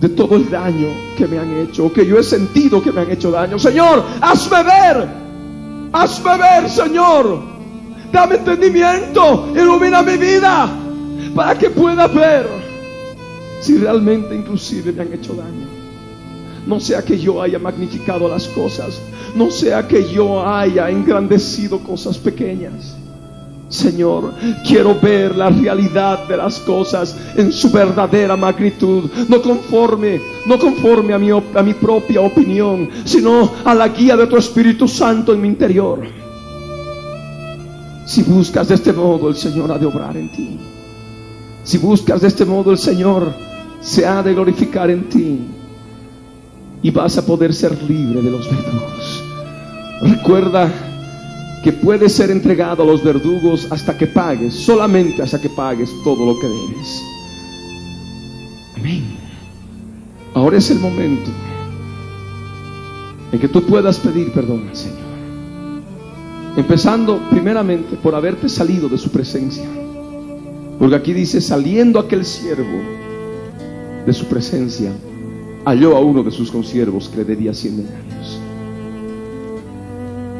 de todo el daño que me han hecho, que yo he sentido que me han hecho daño. Señor, hazme ver, hazme ver, Señor. Dame entendimiento, ilumina mi vida para que pueda ver si realmente inclusive me han hecho daño. No sea que yo haya magnificado las cosas, no sea que yo haya engrandecido cosas pequeñas. Señor, quiero ver la realidad de las cosas en su verdadera magnitud, no conforme, no conforme a mi, a mi propia opinión, sino a la guía de tu Espíritu Santo en mi interior. Si buscas de este modo, el Señor ha de obrar en ti. Si buscas de este modo, el Señor se ha de glorificar en ti y vas a poder ser libre de los verdugos. Recuerda que puedes ser entregado a los verdugos hasta que pagues, solamente hasta que pagues todo lo que debes. Amén. Ahora es el momento en que tú puedas pedir perdón al Señor. Empezando primeramente por haberte salido de su presencia. Porque aquí dice, saliendo aquel siervo de su presencia, halló a uno de sus consiervos que le debía cien denarios.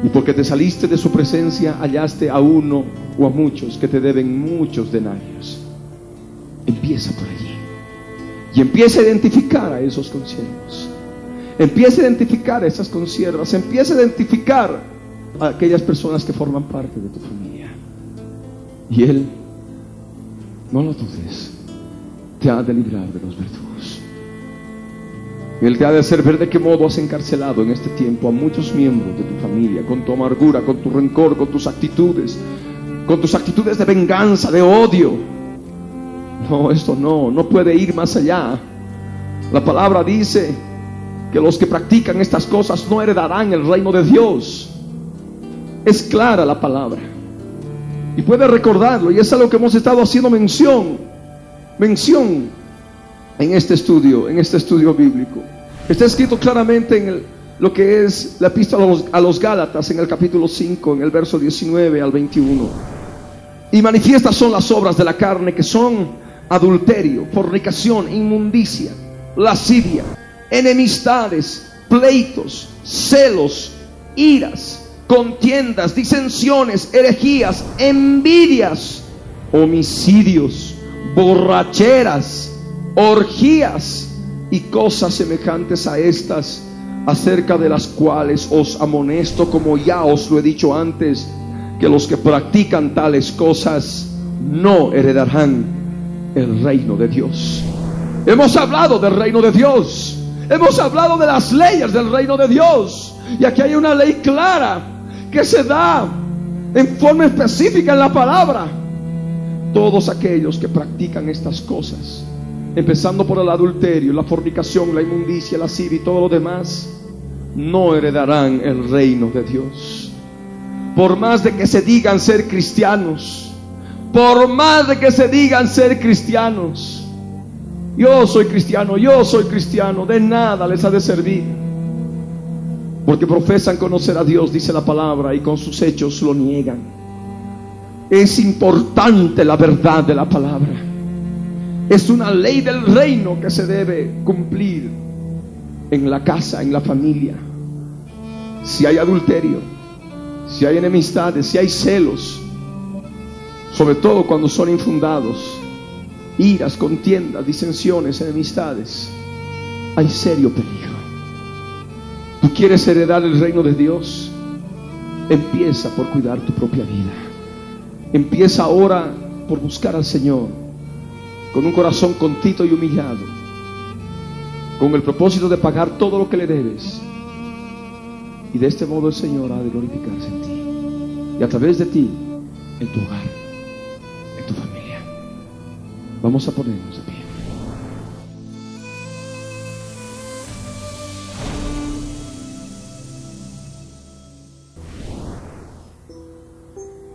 Y porque te saliste de su presencia, hallaste a uno o a muchos que te deben muchos denarios. Empieza por allí. Y empieza a identificar a esos consiervos. Empieza a identificar a esas consiervas. Empieza a identificar a aquellas personas que forman parte de tu familia. Y Él, no lo dudes, te ha de librar de los verdugos. Él te ha de hacer ver de qué modo has encarcelado en este tiempo a muchos miembros de tu familia, con tu amargura, con tu rencor, con tus actitudes, con tus actitudes de venganza, de odio. No, esto no, no puede ir más allá. La palabra dice que los que practican estas cosas no heredarán el reino de Dios. Es clara la palabra. Y puede recordarlo, y es algo que hemos estado haciendo mención, mención en este estudio, en este estudio bíblico. Está escrito claramente en lo que es la epístola a los, a los Gálatas en el capítulo 5, en el verso 19 al 21. Y manifiestas son las obras de la carne que son adulterio, fornicación, inmundicia, lascivia, enemistades, pleitos, celos, iras, contiendas, disensiones, herejías, envidias, homicidios, borracheras, orgías y cosas semejantes a estas, acerca de las cuales os amonesto, como ya os lo he dicho antes, que los que practican tales cosas no heredarán el reino de Dios. Hemos hablado del reino de Dios. Hemos hablado de las leyes del reino de Dios. Y aquí hay una ley clara que se da en forma específica en la palabra. Todos aquellos que practican estas cosas, empezando por el adulterio, la fornicación, la inmundicia, la lascivia y todo lo demás, no heredarán el reino de Dios. Por más de que se digan ser cristianos, por más de que se digan ser cristianos, yo soy cristiano, yo soy cristiano, de nada les ha de servir. Porque profesan conocer a Dios, dice la palabra, y con sus hechos lo niegan. Es importante la verdad de la palabra. Es una ley del reino que se debe cumplir en la casa, en la familia. Si hay adulterio, si hay enemistades, si hay celos, sobre todo cuando son infundados, iras, contiendas, disensiones, enemistades, hay serio peligro. ¿Tú quieres heredar el reino de Dios? Empieza por cuidar tu propia vida. Empieza ahora por buscar al Señor con un corazón contito y humillado, con el propósito de pagar todo lo que le debes. Y de este modo el Señor ha de glorificarse en ti y a través de ti en tu hogar, en tu familia. Vamos a ponernos de pie.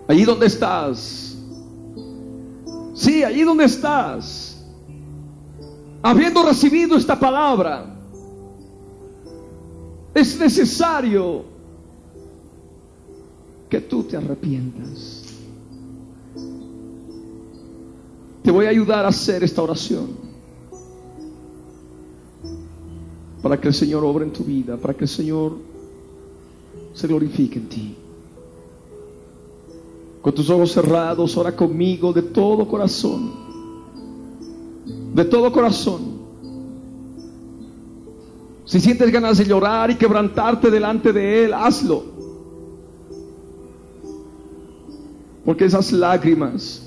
Allí donde estás. Sí, allí donde estás. Habiendo recibido esta palabra, es necesario que tú te arrepientas. Te voy a ayudar a hacer esta oración para que el Señor obre en tu vida, para que el Señor se glorifique en ti. Con tus ojos cerrados, ora conmigo de todo corazón. De todo corazón. Si sientes ganas de llorar y quebrantarte delante de Él, hazlo. Porque esas lágrimas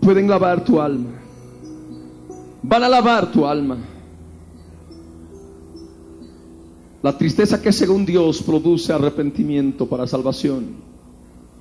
pueden lavar tu alma. Van a lavar tu alma. La tristeza que según Dios produce arrepentimiento para salvación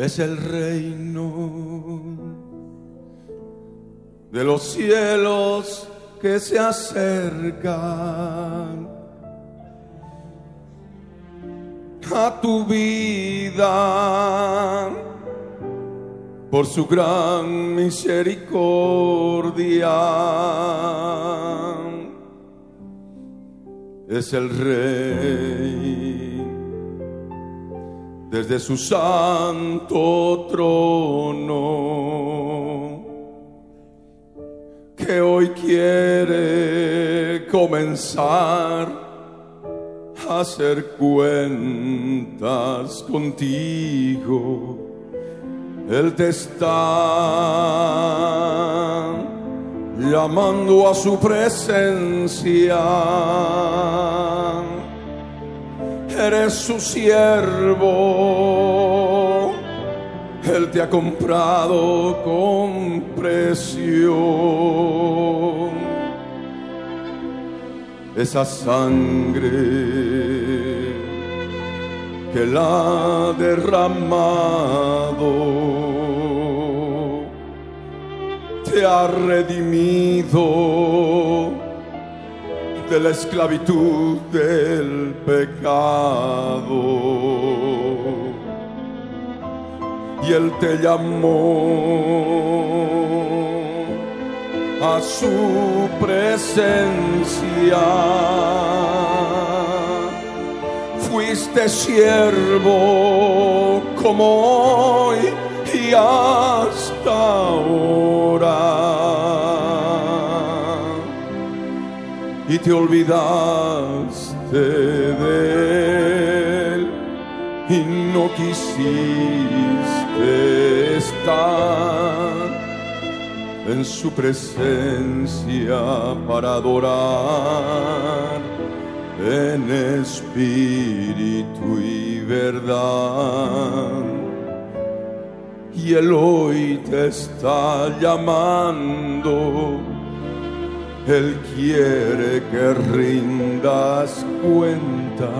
Es el reino de los cielos que se acercan a tu vida por su gran misericordia. Es el rey desde su santo trono, que hoy quiere comenzar a hacer cuentas contigo. Él te está llamando a su presencia eres su siervo. Él te ha comprado con precio. Esa sangre que la ha derramado te ha redimido de la esclavitud del pecado. Y Él te llamó a su presencia. Fuiste siervo como hoy y hasta ahora y te olvidaste de él y no quisiste estar en su presencia para adorar en espíritu y verdad. Y él hoy te está llamando él quiere que rindas cuentas.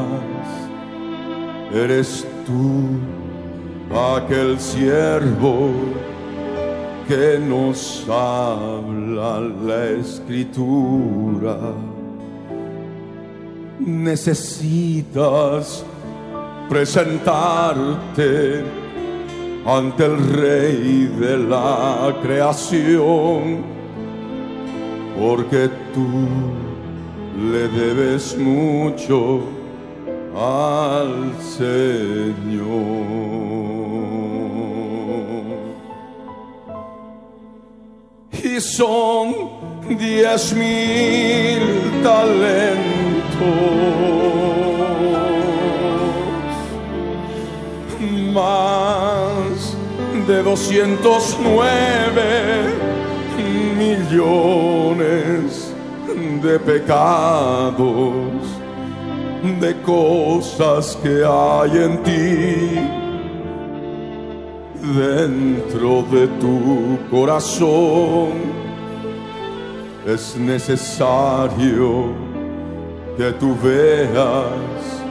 Eres tú aquel siervo que nos habla la escritura. Necesitas presentarte ante el rey de la creación porque tú le debes mucho al Señor. Y son diez mil talentos más de doscientos nueve de pecados, de cosas que hay en ti dentro de tu corazón. Es necesario que tú veas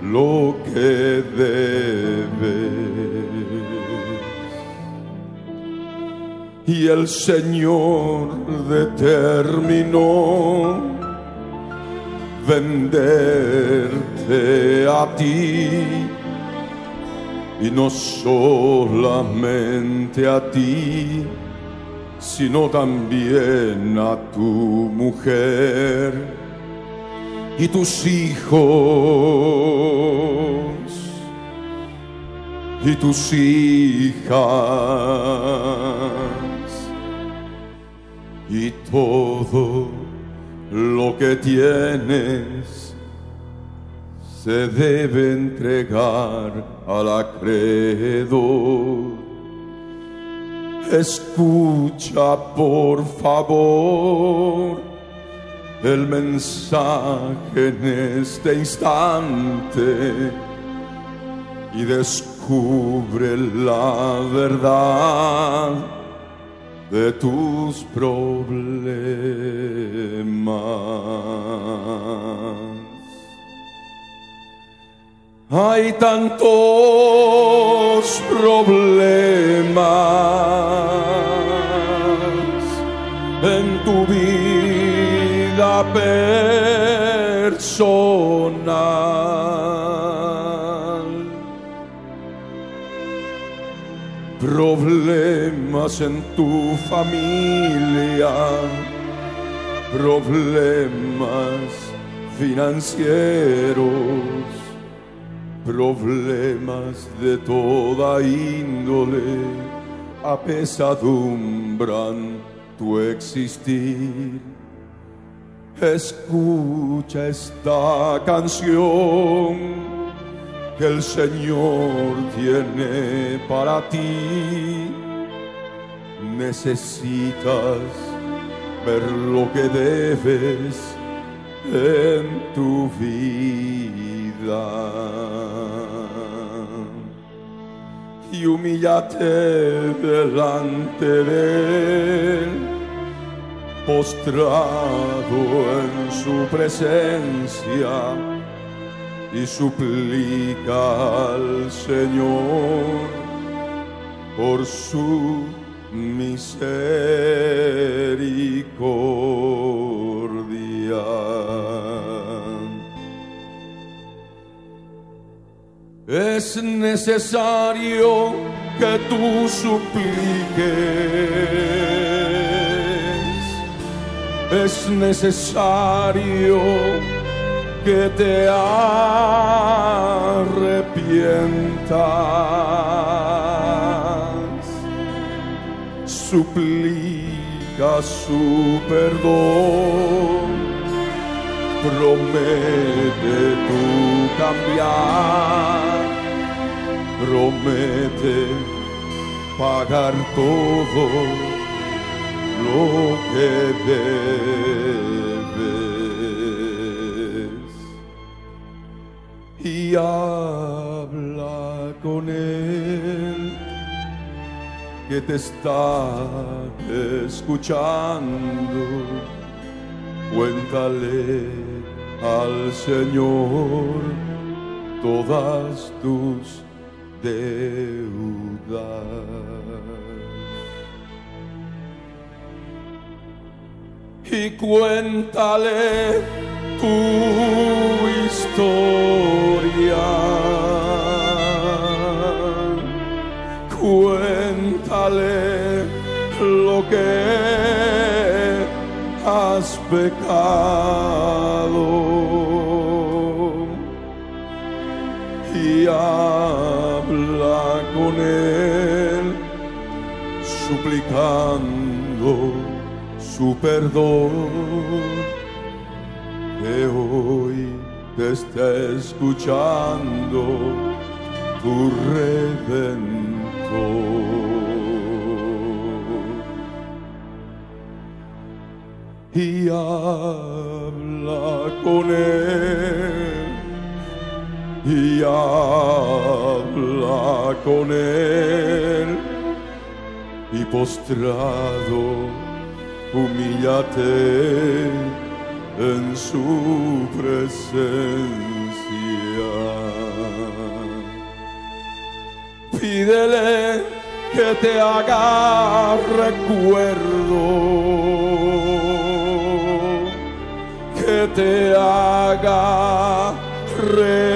lo que debes. Y el Señor determinó venderte a ti. Y no solamente a ti, sino también a tu mujer y tus hijos y tus hijas y todo lo que tienes se debe entregar al acreedor. Escucha por favor el mensaje en este instante y descubre la verdad de tus problemas. Hay tantos problemas en tu vida personal. Problemas en tu familia, problemas financieros. Problemas de toda índole. Apesadumbran tu existir. Escucha esta canción que el Señor tiene para ti. Necesitas ver lo que debes en tu vida y humíllate delante de él, postrado en su presencia y suplica al Señor por su misericordia. Es necesario que tú supliques. Es necesario que te arrepientas. Suplica su perdón. Promete tú cambiar. Promete pagar todo lo que debes y habla con él que te está escuchando. Cuéntale al Señor todas tus deudas. Y cuéntale tu historia. Cuéntale lo que has pecado y habla con él suplicando su perdón que hoy te está escuchando tu redentor. y habla con él y habla con él y postrado humíllate en su presencia. Pídele que te haga recuerdo que te haga recordar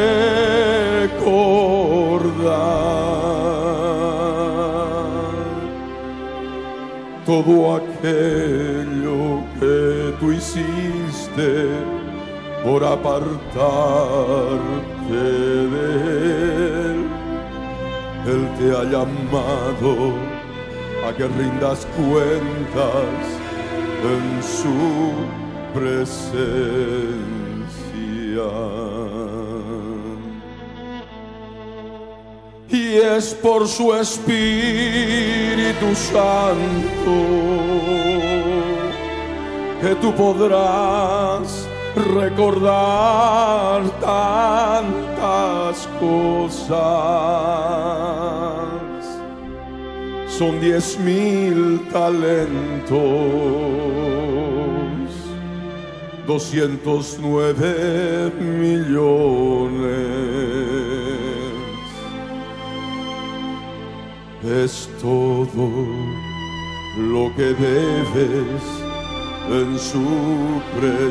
todo tú por apartarte de él. Él te ha llamado a que rindas cuentas en su presencia. Y es por su Espíritu Santo que tú podrás recordar tantas cosas. Son diez mil talentos, doscientos nueve millones. Es todo lo que debes en su presencia.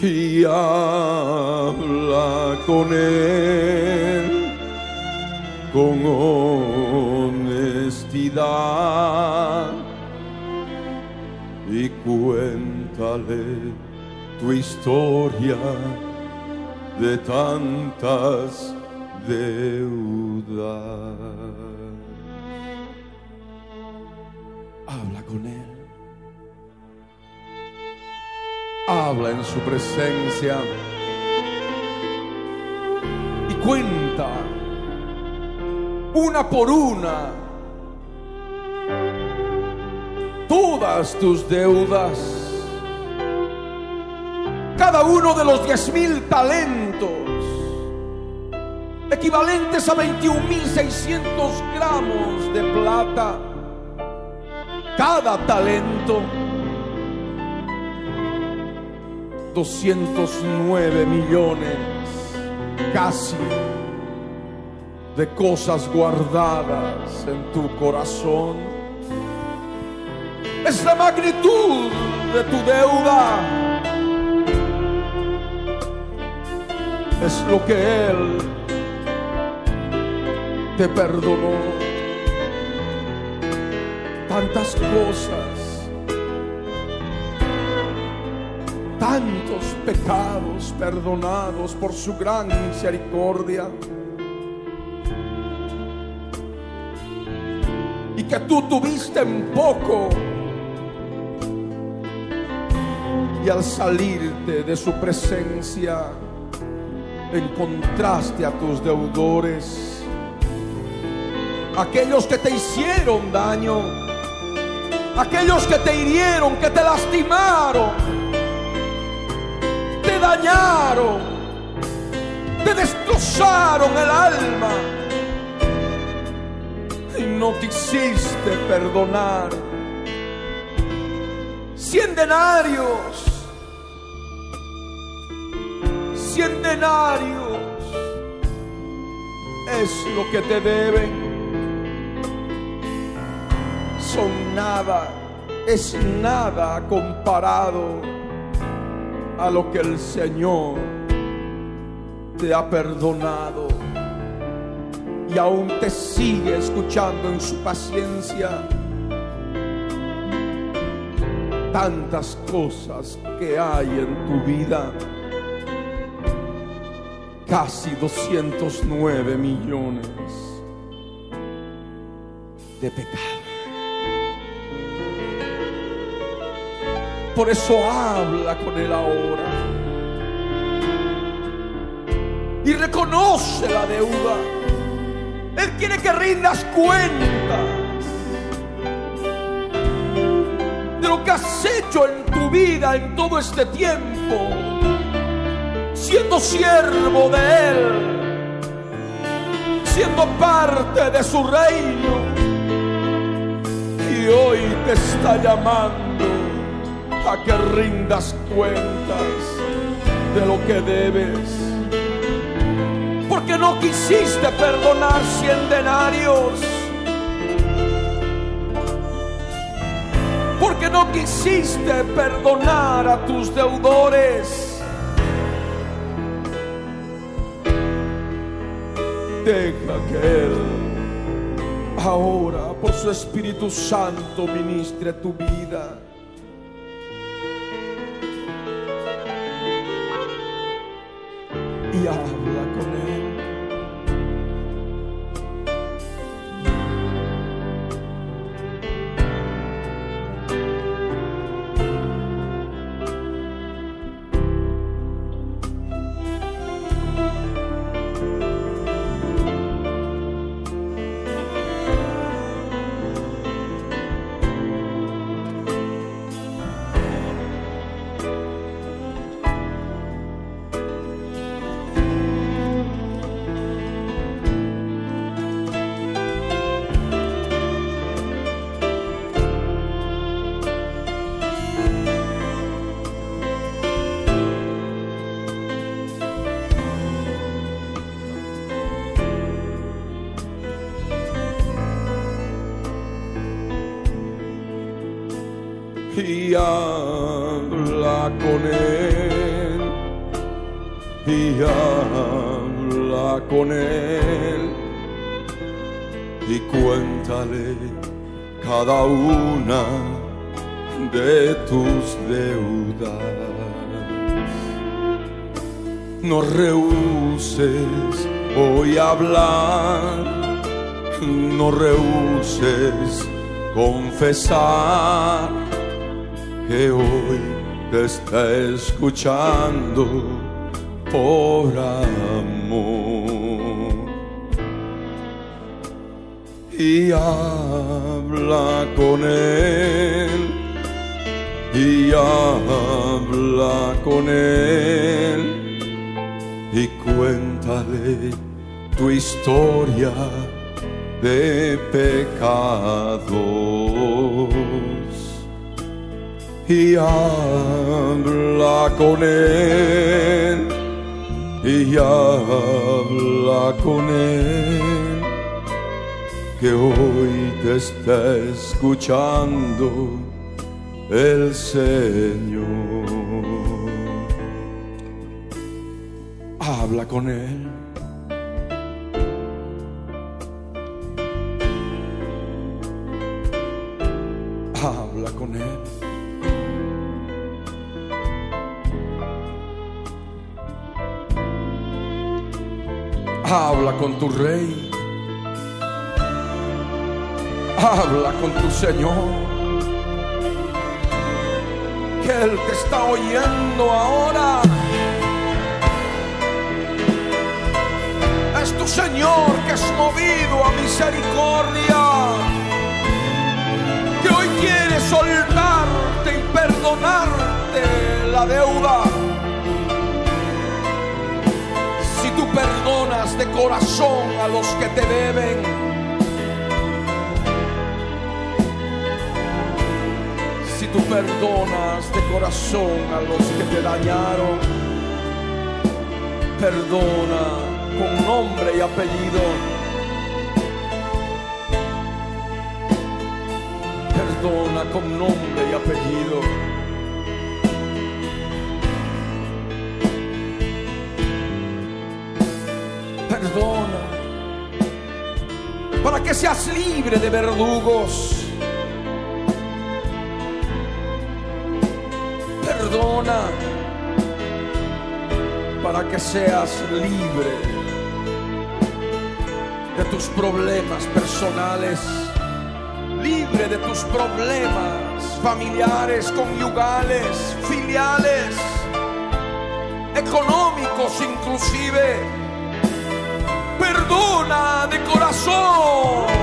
Y habla con él con honestidad y cuéntale tu historia de tantas deudas. Habla en su presencia. Y cuenta una por una todas tus deudas. Cada uno de los diez mil talentos equivalentes a 21.600 gramos de plata cada talento 209 millones casi de cosas guardadas en tu corazón. Es la magnitud de tu deuda. Es lo que Él te perdonó tantas cosas, tantos pecados perdonados por su gran misericordia. Y que tú tuviste en poco. Y al salirte de su presencia, encontraste a tus deudores, aquellos que te hicieron daño aquellos que te hirieron, que te lastimaron, te dañaron, te destrozaron el alma y no te hiciste perdonar. Cien denarios, cien denarios es lo que te deben son nada, es nada comparado a lo que el Señor te ha perdonado y aún te sigue escuchando en su paciencia. Tantas cosas que hay en tu vida, casi 209 millones de pecados. Por eso habla con Él ahora. y reconoce la deuda. Él quiere que rindas cuentas de lo que has hecho en tu vida en todo este tiempo, siendo siervo de Él, siendo parte de su reino. Y hoy te está llamando a que rindas cuentas de lo que debes porque no quisiste perdonar cien denarios. Porque no quisiste perdonar a tus deudores. Deja que Él ahora por su Espíritu Santo ministre tu vida. Y habla con él. Y habla con él. Y cuéntale cada una de tus deudas. No rehuses hoy hablar, no rehuses confesar que hoy te está escuchando por amor. Y habla con él, y habla con él, y cuéntale tu historia de pecados habla con él y habla con él que hoy te está escuchando el Señor. Habla con él. Con tu rey. Habla con tu Señor. Que Él te está oyendo ahora. Es tu Señor que es movido a misericordia. Que hoy quiere soltarte y perdonarte la deuda. Perdonas de corazón a los que te deben, si tú perdonas de corazón a los que te dañaron, perdona con nombre y apellido. Perdona con nombre y apellido. Para que seas libre de verdugos. Perdona, para que seas libre de tus problemas personales, libre de tus problemas familiares, conyugales, filiales, económicos inclusive perdona de corazón.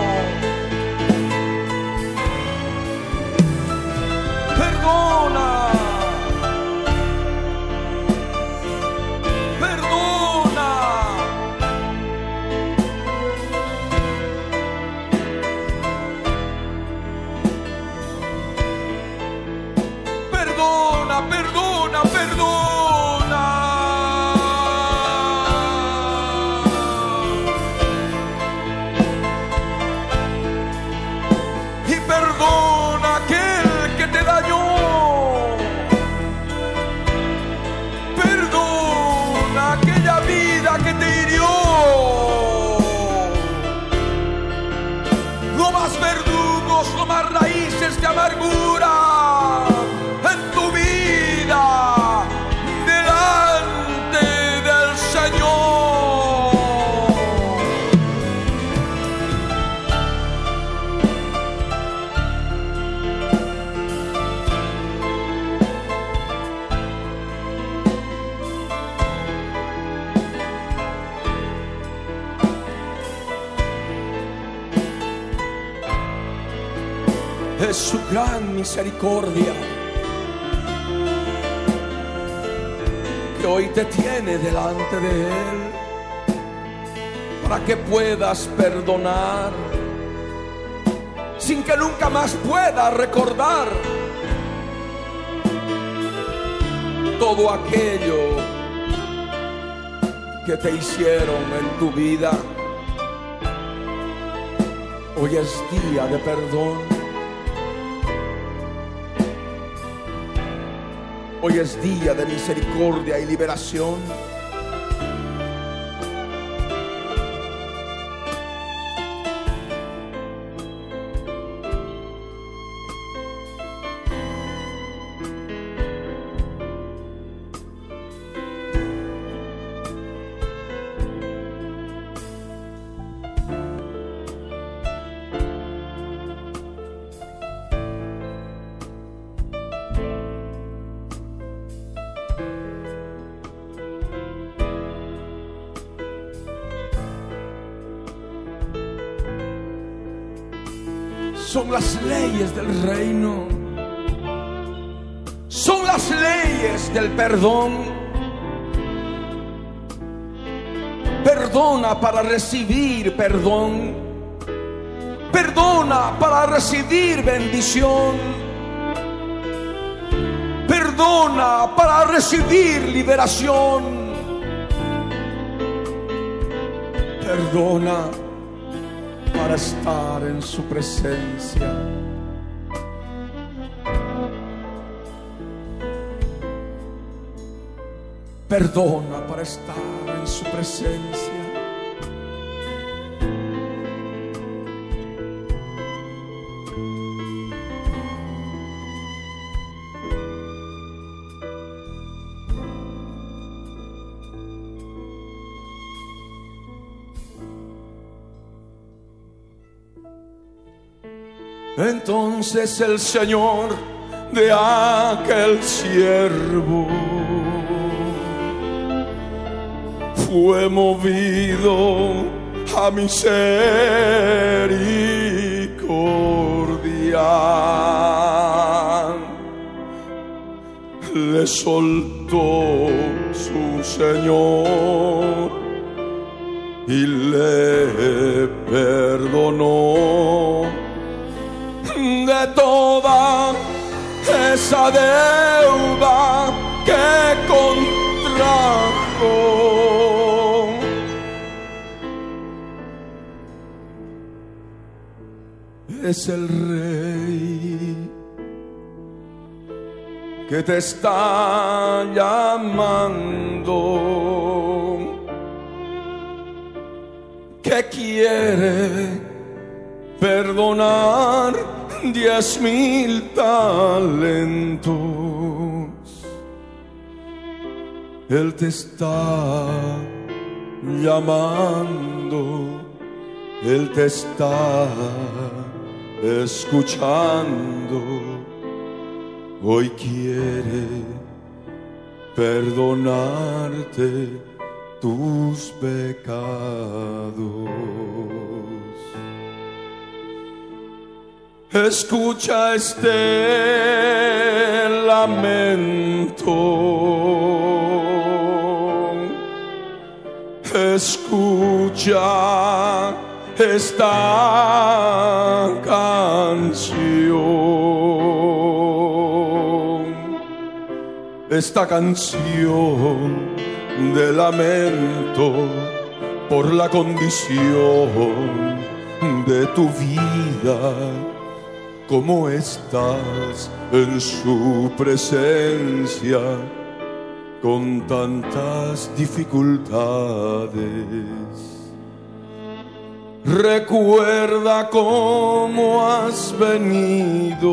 Misericordia que hoy te tiene delante de Él para que puedas perdonar sin que nunca más puedas recordar todo aquello que te hicieron en tu vida. Hoy es día de perdón. Hoy es día de misericordia y liberación. Perdona para recibir perdón. Perdona para recibir bendición. Perdona para recibir liberación. Perdona para estar en su presencia. Perdona para estar en su presencia. Entonces el Señor de aquel siervo fue movido a misericordia. Le soltó su Señor y le perdonó de toda esa deuda que contrajo. Es el rey que te está llamando, que quiere perdonar diez mil talentos. Él te está llamando, Él te está escuchando. Hoy quiere perdonarte tus pecados. Escucha este lamento. Escucha esta canción. Esta canción de lamento por la condición de tu vida cómo estás en su presencia con tantas dificultades. Recuerda cómo has venido,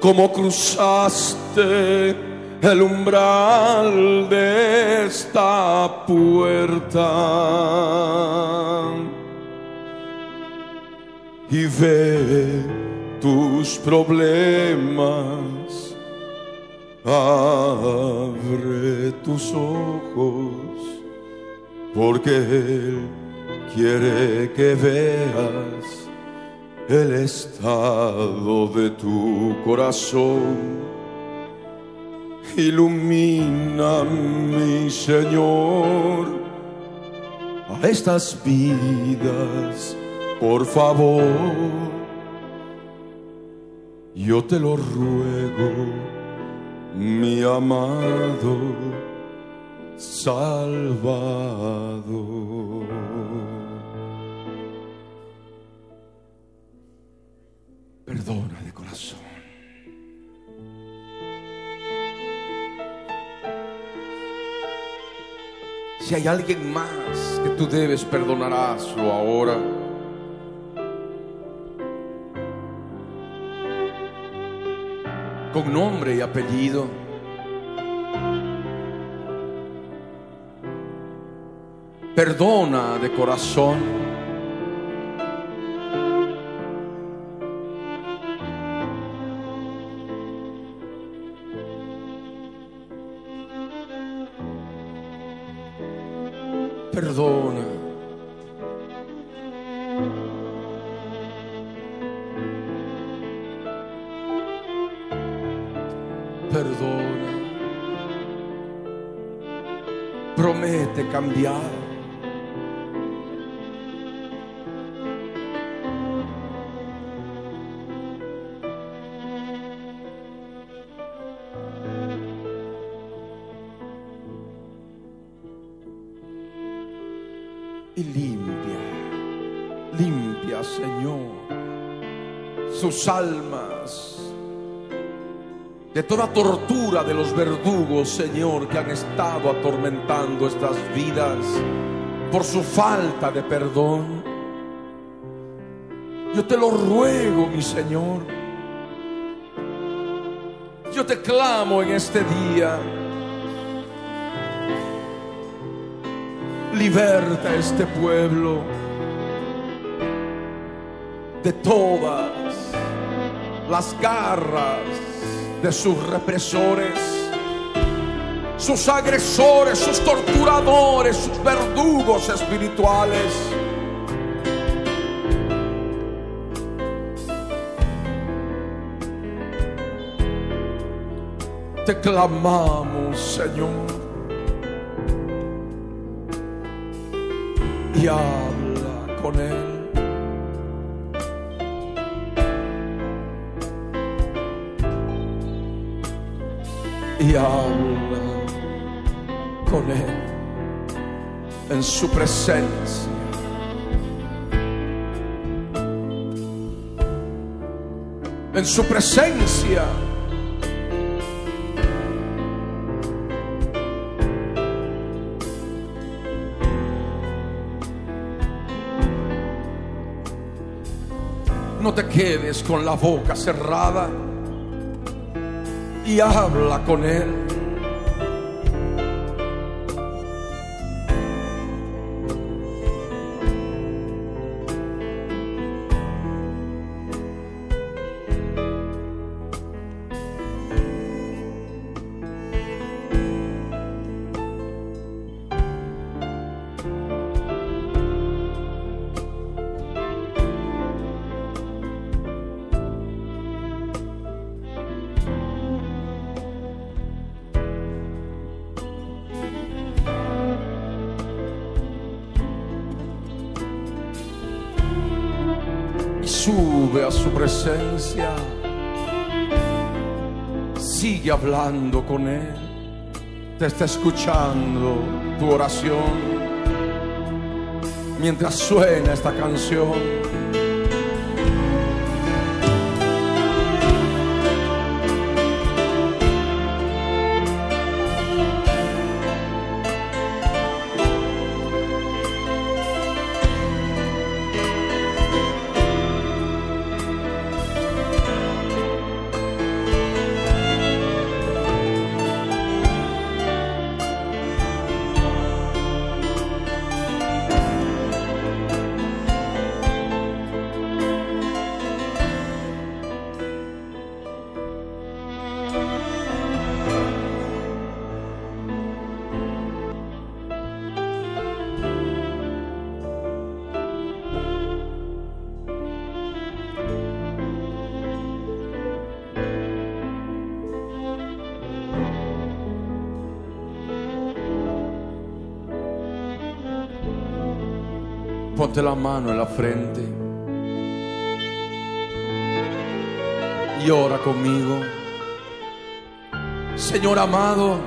cómo cruzaste el umbral de esta puerta y ve tus problemas. Abre tus ojos porque Él quiere que veas el estado de tu corazón. Ilumina, mi Señor, a estas vidas, por favor. Yo te lo ruego, mi amado Salvador. Perdona de corazón. Si hay alguien más que tú debes perdonaráslo ahora. Con nombre y apellido. Perdona de corazón. perdona. Cambiar. y limpia, limpia, Señor, sus almas de toda tortura de los verdugos, Señor, que han estado atormentando estas vidas por su falta de perdón. Yo te lo ruego, mi Señor. Yo te clamo en este día liberta a este pueblo de todas las garras de sus represores, sus agresores, sus torturadores, sus verdugos espirituales. Te clamamos, Señor. y habla con él. Y habla con él en su presencia. En su presencia. No te quedes con la boca cerrada y habla con Él. Con Él. Te está escuchando tu oración. Mientras suena esta canción. La mano en la frente y ora conmigo. Señor amado,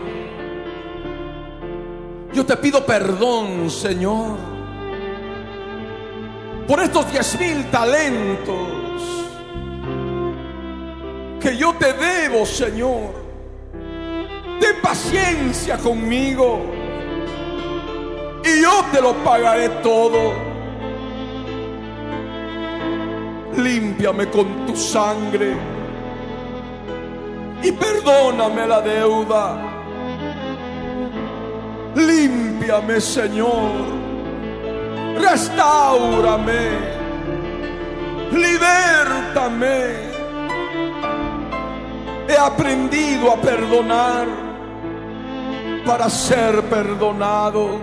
yo te pido perdón, Señor, por estos diez mil talentos que yo te debo, Señor. Ten paciencia conmigo y yo te lo pagaré todo. Límpiame con tu sangre y perdóname la deuda. Límpiame, Señor. Restaurame. Libértame. He aprendido a perdonar para ser perdonado,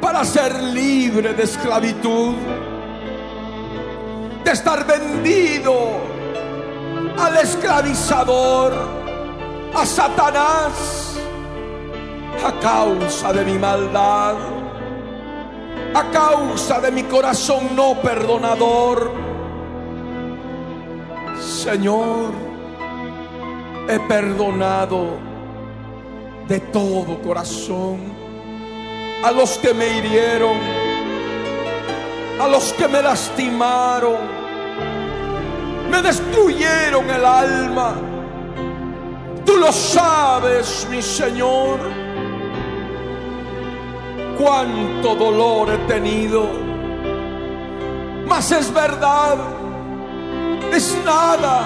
para ser libre de esclavitud, de estar vendido al esclavizador, a Satanás, a causa de mi maldad, a causa de mi corazón no perdonador. Señor, he perdonado de todo corazón a los que me hirieron, a los que me lastimaron me destruyeron el alma. Tú lo sabes, mi Señor, cuánto dolor he tenido. Mas es verdad, es nada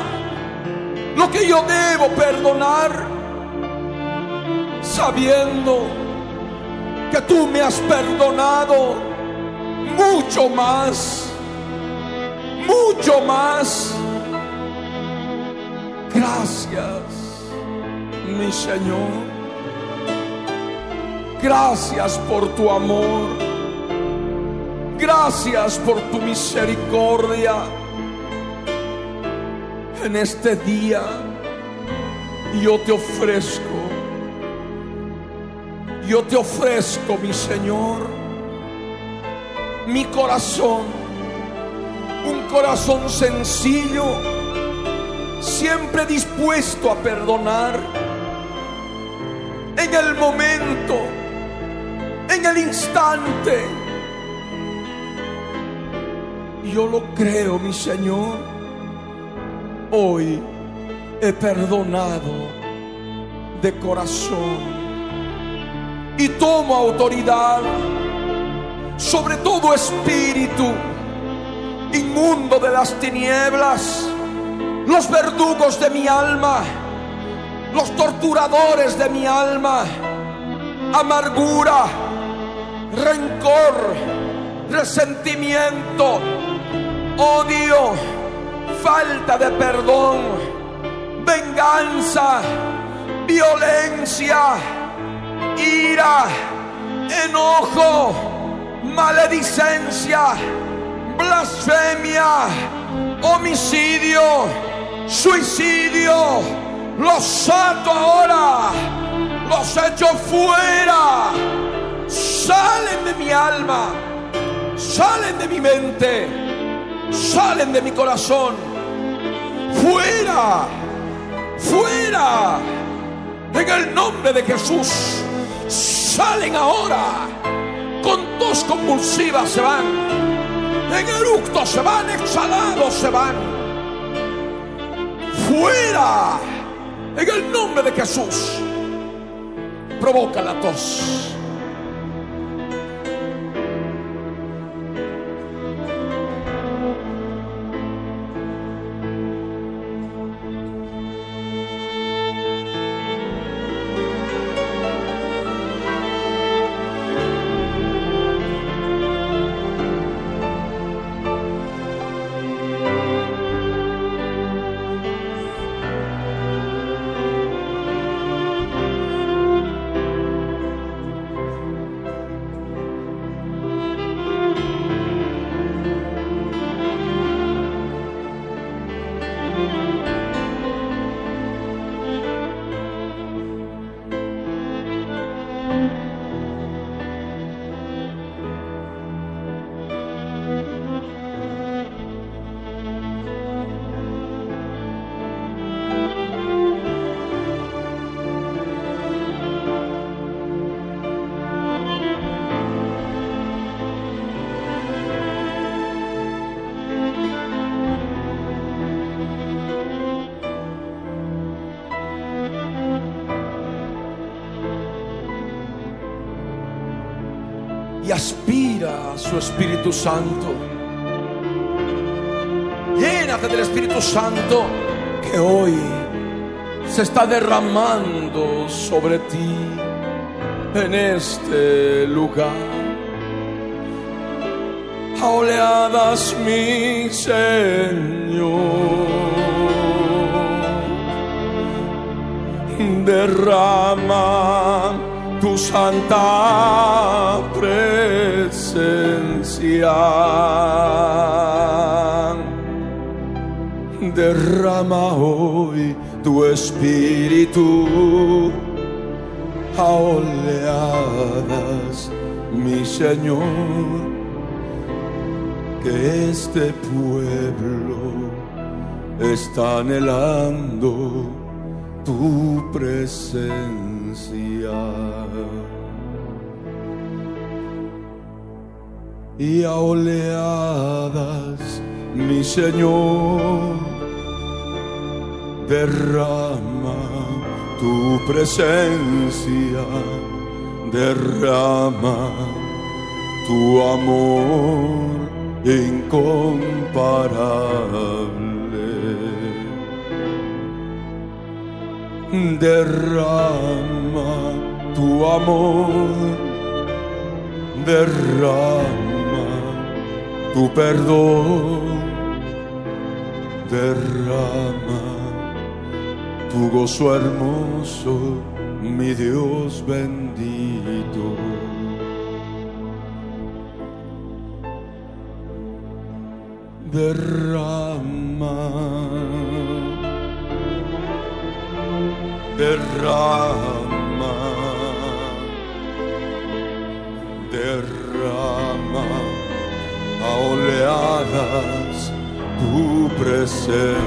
lo que yo debo perdonar, sabiendo que tú me has perdonado mucho más, mucho más Gracias, mi Señor. Gracias por tu amor. Gracias por tu misericordia. En este día yo te ofrezco, yo te ofrezco, mi Señor, mi corazón, un corazón sencillo siempre dispuesto a perdonar en el momento, en el instante. Yo lo creo, mi Señor. Hoy he perdonado de corazón y tomo autoridad sobre todo espíritu inmundo de las tinieblas los verdugos de mi alma, los torturadores de mi alma, amargura, rencor, resentimiento, odio, falta de perdón, venganza, violencia, ira, enojo, maledicencia, blasfemia, homicidio suicidio, los ato ahora, los echo fuera, salen de mi alma, salen de mi mente, salen de mi corazón, fuera, fuera, en el nombre de Jesús, salen ahora, con tos convulsivas se van, en eructos se van, exhalados se van fuera. En el nombre de Jesús. Provoca la tos. Espíritu Santo. Llénate del Espíritu Santo que hoy se está derramando sobre ti en este lugar. A oleadas, mi Señor. derrama tu santa presencia. Derrama hoy tu espíritu a oleadas, mi Señor, que este pueblo está anhelando tu presencia. Y a oleadas, mi Señor, derrama tu presencia, derrama tu amor incomparable. Derrama tu amor, derrama tu perdón, derrama tu gozo hermoso, mi Dios bendito. Derrama derrama, derrama a oleadas tu presencia.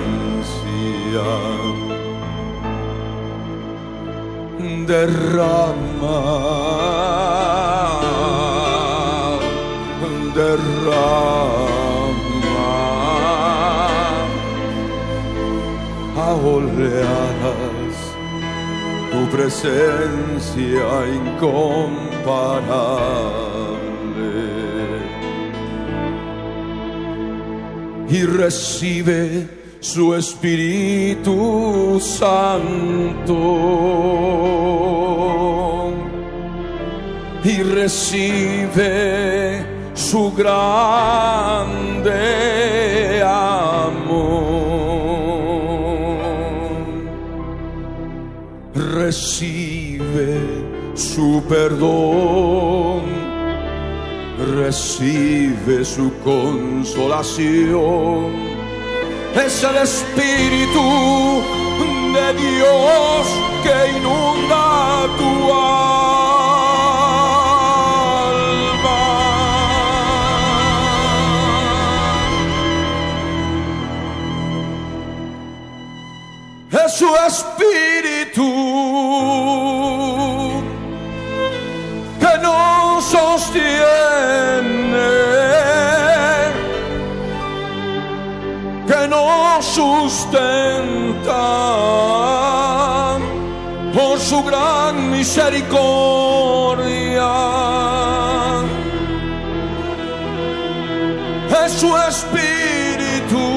Derrama, derrama a oleadas tu presencia incomparable. Y recibe su Espíritu Santo. Y recibe su grande amor. recibe su perdón, recibe su consolación. Es el Espíritu de Dios que inunda tu alma. Es su Espíritu misericordia. Es su espíritu,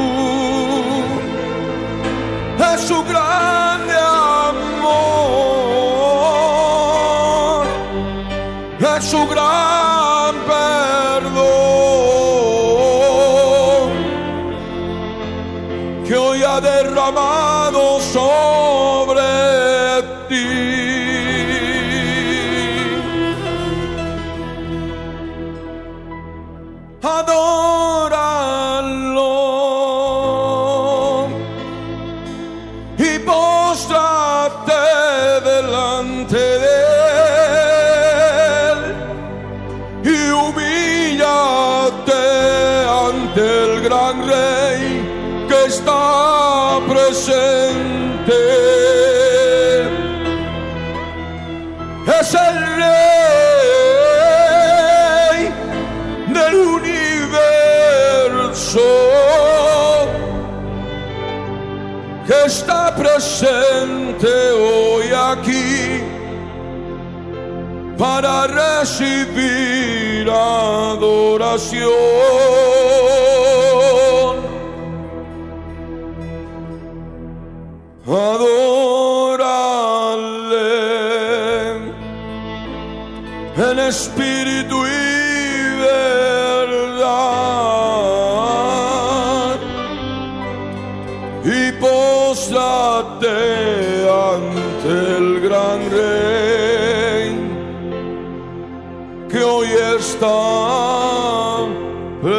es su grande amor, es su gran perdón que hoy ha derramado recibir adoración. Adórale en espíritu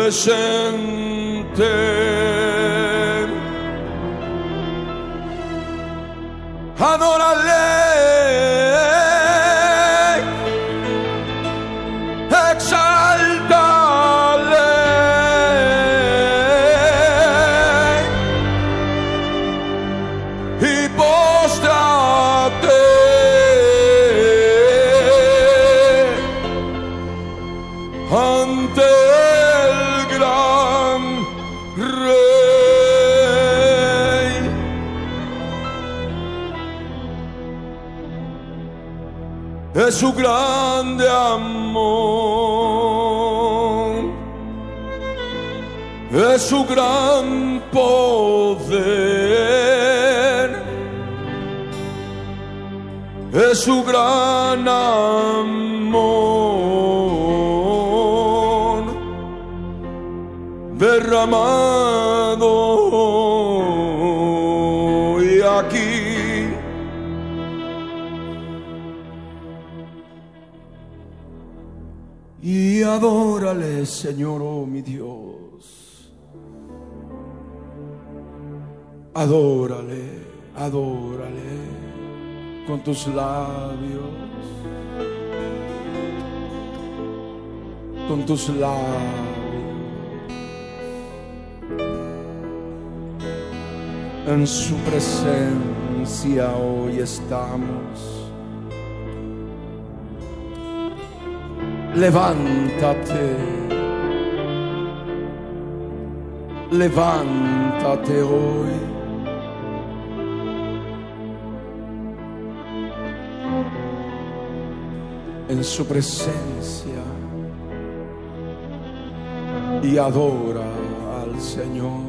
presente. Adórale, su grande amor, es su gran poder. Es su gran amor. Derramado adórale Señor oh mi Dios. Adórale adórale con tus labios, con tus labios, en su presencia hoy estamos. Levántate, levántate hoy. en su presencia y adora al Señor.